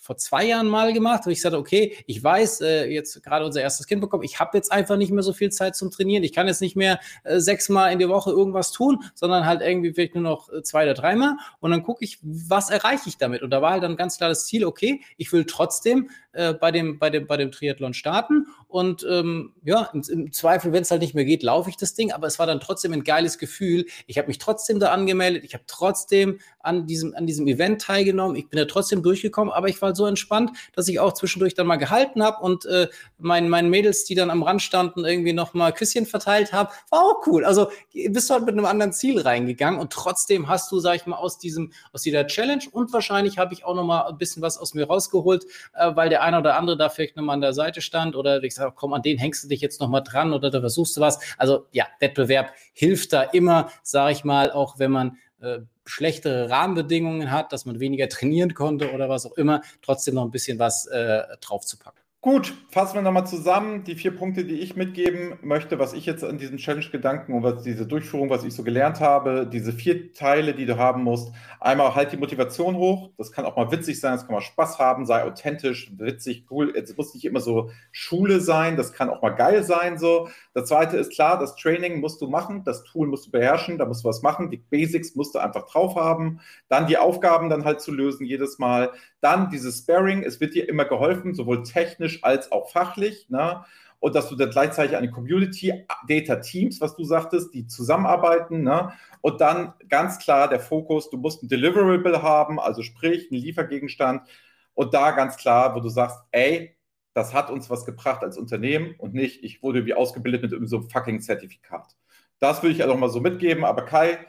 vor zwei Jahren mal gemacht, wo ich sagte, okay, ich weiß, äh, jetzt gerade unser erstes Kind bekommen, ich habe jetzt einfach nicht mehr so viel Zeit zum Trainieren. Ich kann jetzt nicht mehr äh, sechsmal in der Woche irgendwas tun, sondern halt irgendwie vielleicht nur noch zwei oder dreimal. Und dann gucke ich, was erreiche ich damit? Und da war halt dann ganz klar das Ziel, okay, ich will trotzdem äh, bei, dem, bei, dem, bei dem Triathlon starten. Und ähm, ja, im, im Zweifel, wenn es halt nicht mehr geht, laufe ich das Ding. Aber es war dann trotzdem ein geiles Gefühl. Ich habe mich trotzdem da angemeldet. Ich habe trotzdem an diesem, an diesem Event teilgenommen. Ich bin da trotzdem durchgekommen, aber ich war so entspannt, dass ich auch zwischendurch dann mal gehalten habe und äh, meinen, meinen Mädels, die dann am Rand standen, irgendwie noch mal Küsschen verteilt habe. War auch cool. Also bist du halt mit einem anderen Ziel reingegangen und trotzdem hast du, sag ich mal, aus diesem, aus dieser Challenge und wahrscheinlich habe ich auch noch mal ein bisschen was aus mir rausgeholt, äh, weil der eine oder andere da vielleicht noch mal an der Seite stand oder ich sage, komm, an den hängst du dich jetzt noch mal dran oder da versuchst du was. Also ja, Wettbewerb hilft da immer, sage ich mal, auch wenn man äh, schlechtere Rahmenbedingungen hat, dass man weniger trainieren konnte oder was auch immer, trotzdem noch ein bisschen was äh, draufzupacken. Gut, fassen wir nochmal zusammen. Die vier Punkte, die ich mitgeben möchte, was ich jetzt an diesem Challenge-Gedanken und was diese Durchführung, was ich so gelernt habe, diese vier Teile, die du haben musst. Einmal halt die Motivation hoch. Das kann auch mal witzig sein, das kann mal Spaß haben, sei authentisch, witzig, cool. Es muss nicht immer so Schule sein, das kann auch mal geil sein. So. Das zweite ist klar, das Training musst du machen, das Tool musst du beherrschen, da musst du was machen. Die Basics musst du einfach drauf haben. Dann die Aufgaben dann halt zu lösen jedes Mal. Dann dieses Sparing, es wird dir immer geholfen, sowohl technisch als auch fachlich. Ne? Und dass du dann gleichzeitig eine Community, Data Teams, was du sagtest, die zusammenarbeiten. Ne? Und dann ganz klar der Fokus, du musst ein Deliverable haben, also sprich, ein Liefergegenstand. Und da ganz klar, wo du sagst, ey, das hat uns was gebracht als Unternehmen und nicht, ich wurde wie ausgebildet mit irgendeinem so fucking Zertifikat. Das würde ich einfach mal so mitgeben. Aber Kai,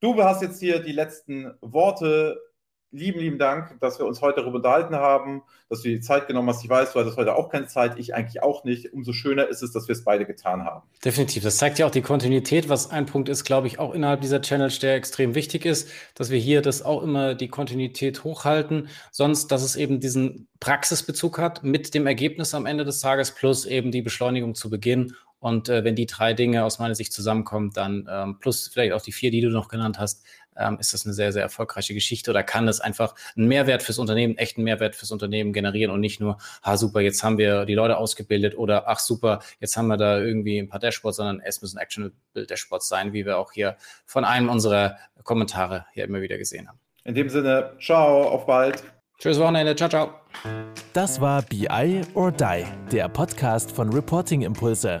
du hast jetzt hier die letzten Worte lieben, lieben Dank, dass wir uns heute darüber unterhalten haben, dass du die Zeit genommen hast. Ich weiß, du hattest heute auch keine Zeit, ich eigentlich auch nicht. Umso schöner ist es, dass wir es beide getan haben. Definitiv. Das zeigt ja auch die Kontinuität, was ein Punkt ist, glaube ich, auch innerhalb dieser Challenge, der extrem wichtig ist, dass wir hier das auch immer die Kontinuität hochhalten. Sonst, dass es eben diesen Praxisbezug hat mit dem Ergebnis am Ende des Tages plus eben die Beschleunigung zu Beginn und äh, wenn die drei Dinge aus meiner Sicht zusammenkommen, dann ähm, plus vielleicht auch die vier, die du noch genannt hast, ähm, ist das eine sehr, sehr erfolgreiche Geschichte oder kann das einfach einen Mehrwert fürs Unternehmen, echten Mehrwert fürs Unternehmen generieren und nicht nur, ah super, jetzt haben wir die Leute ausgebildet oder ach super, jetzt haben wir da irgendwie ein paar Dashboards, sondern es müssen Actionable Dashboards sein, wie wir auch hier von einem unserer Kommentare hier immer wieder gesehen haben. In dem Sinne, ciao, auf bald. Tschüss Wochenende, ciao, ciao. Das war BI or Die, der Podcast von Reporting Impulse.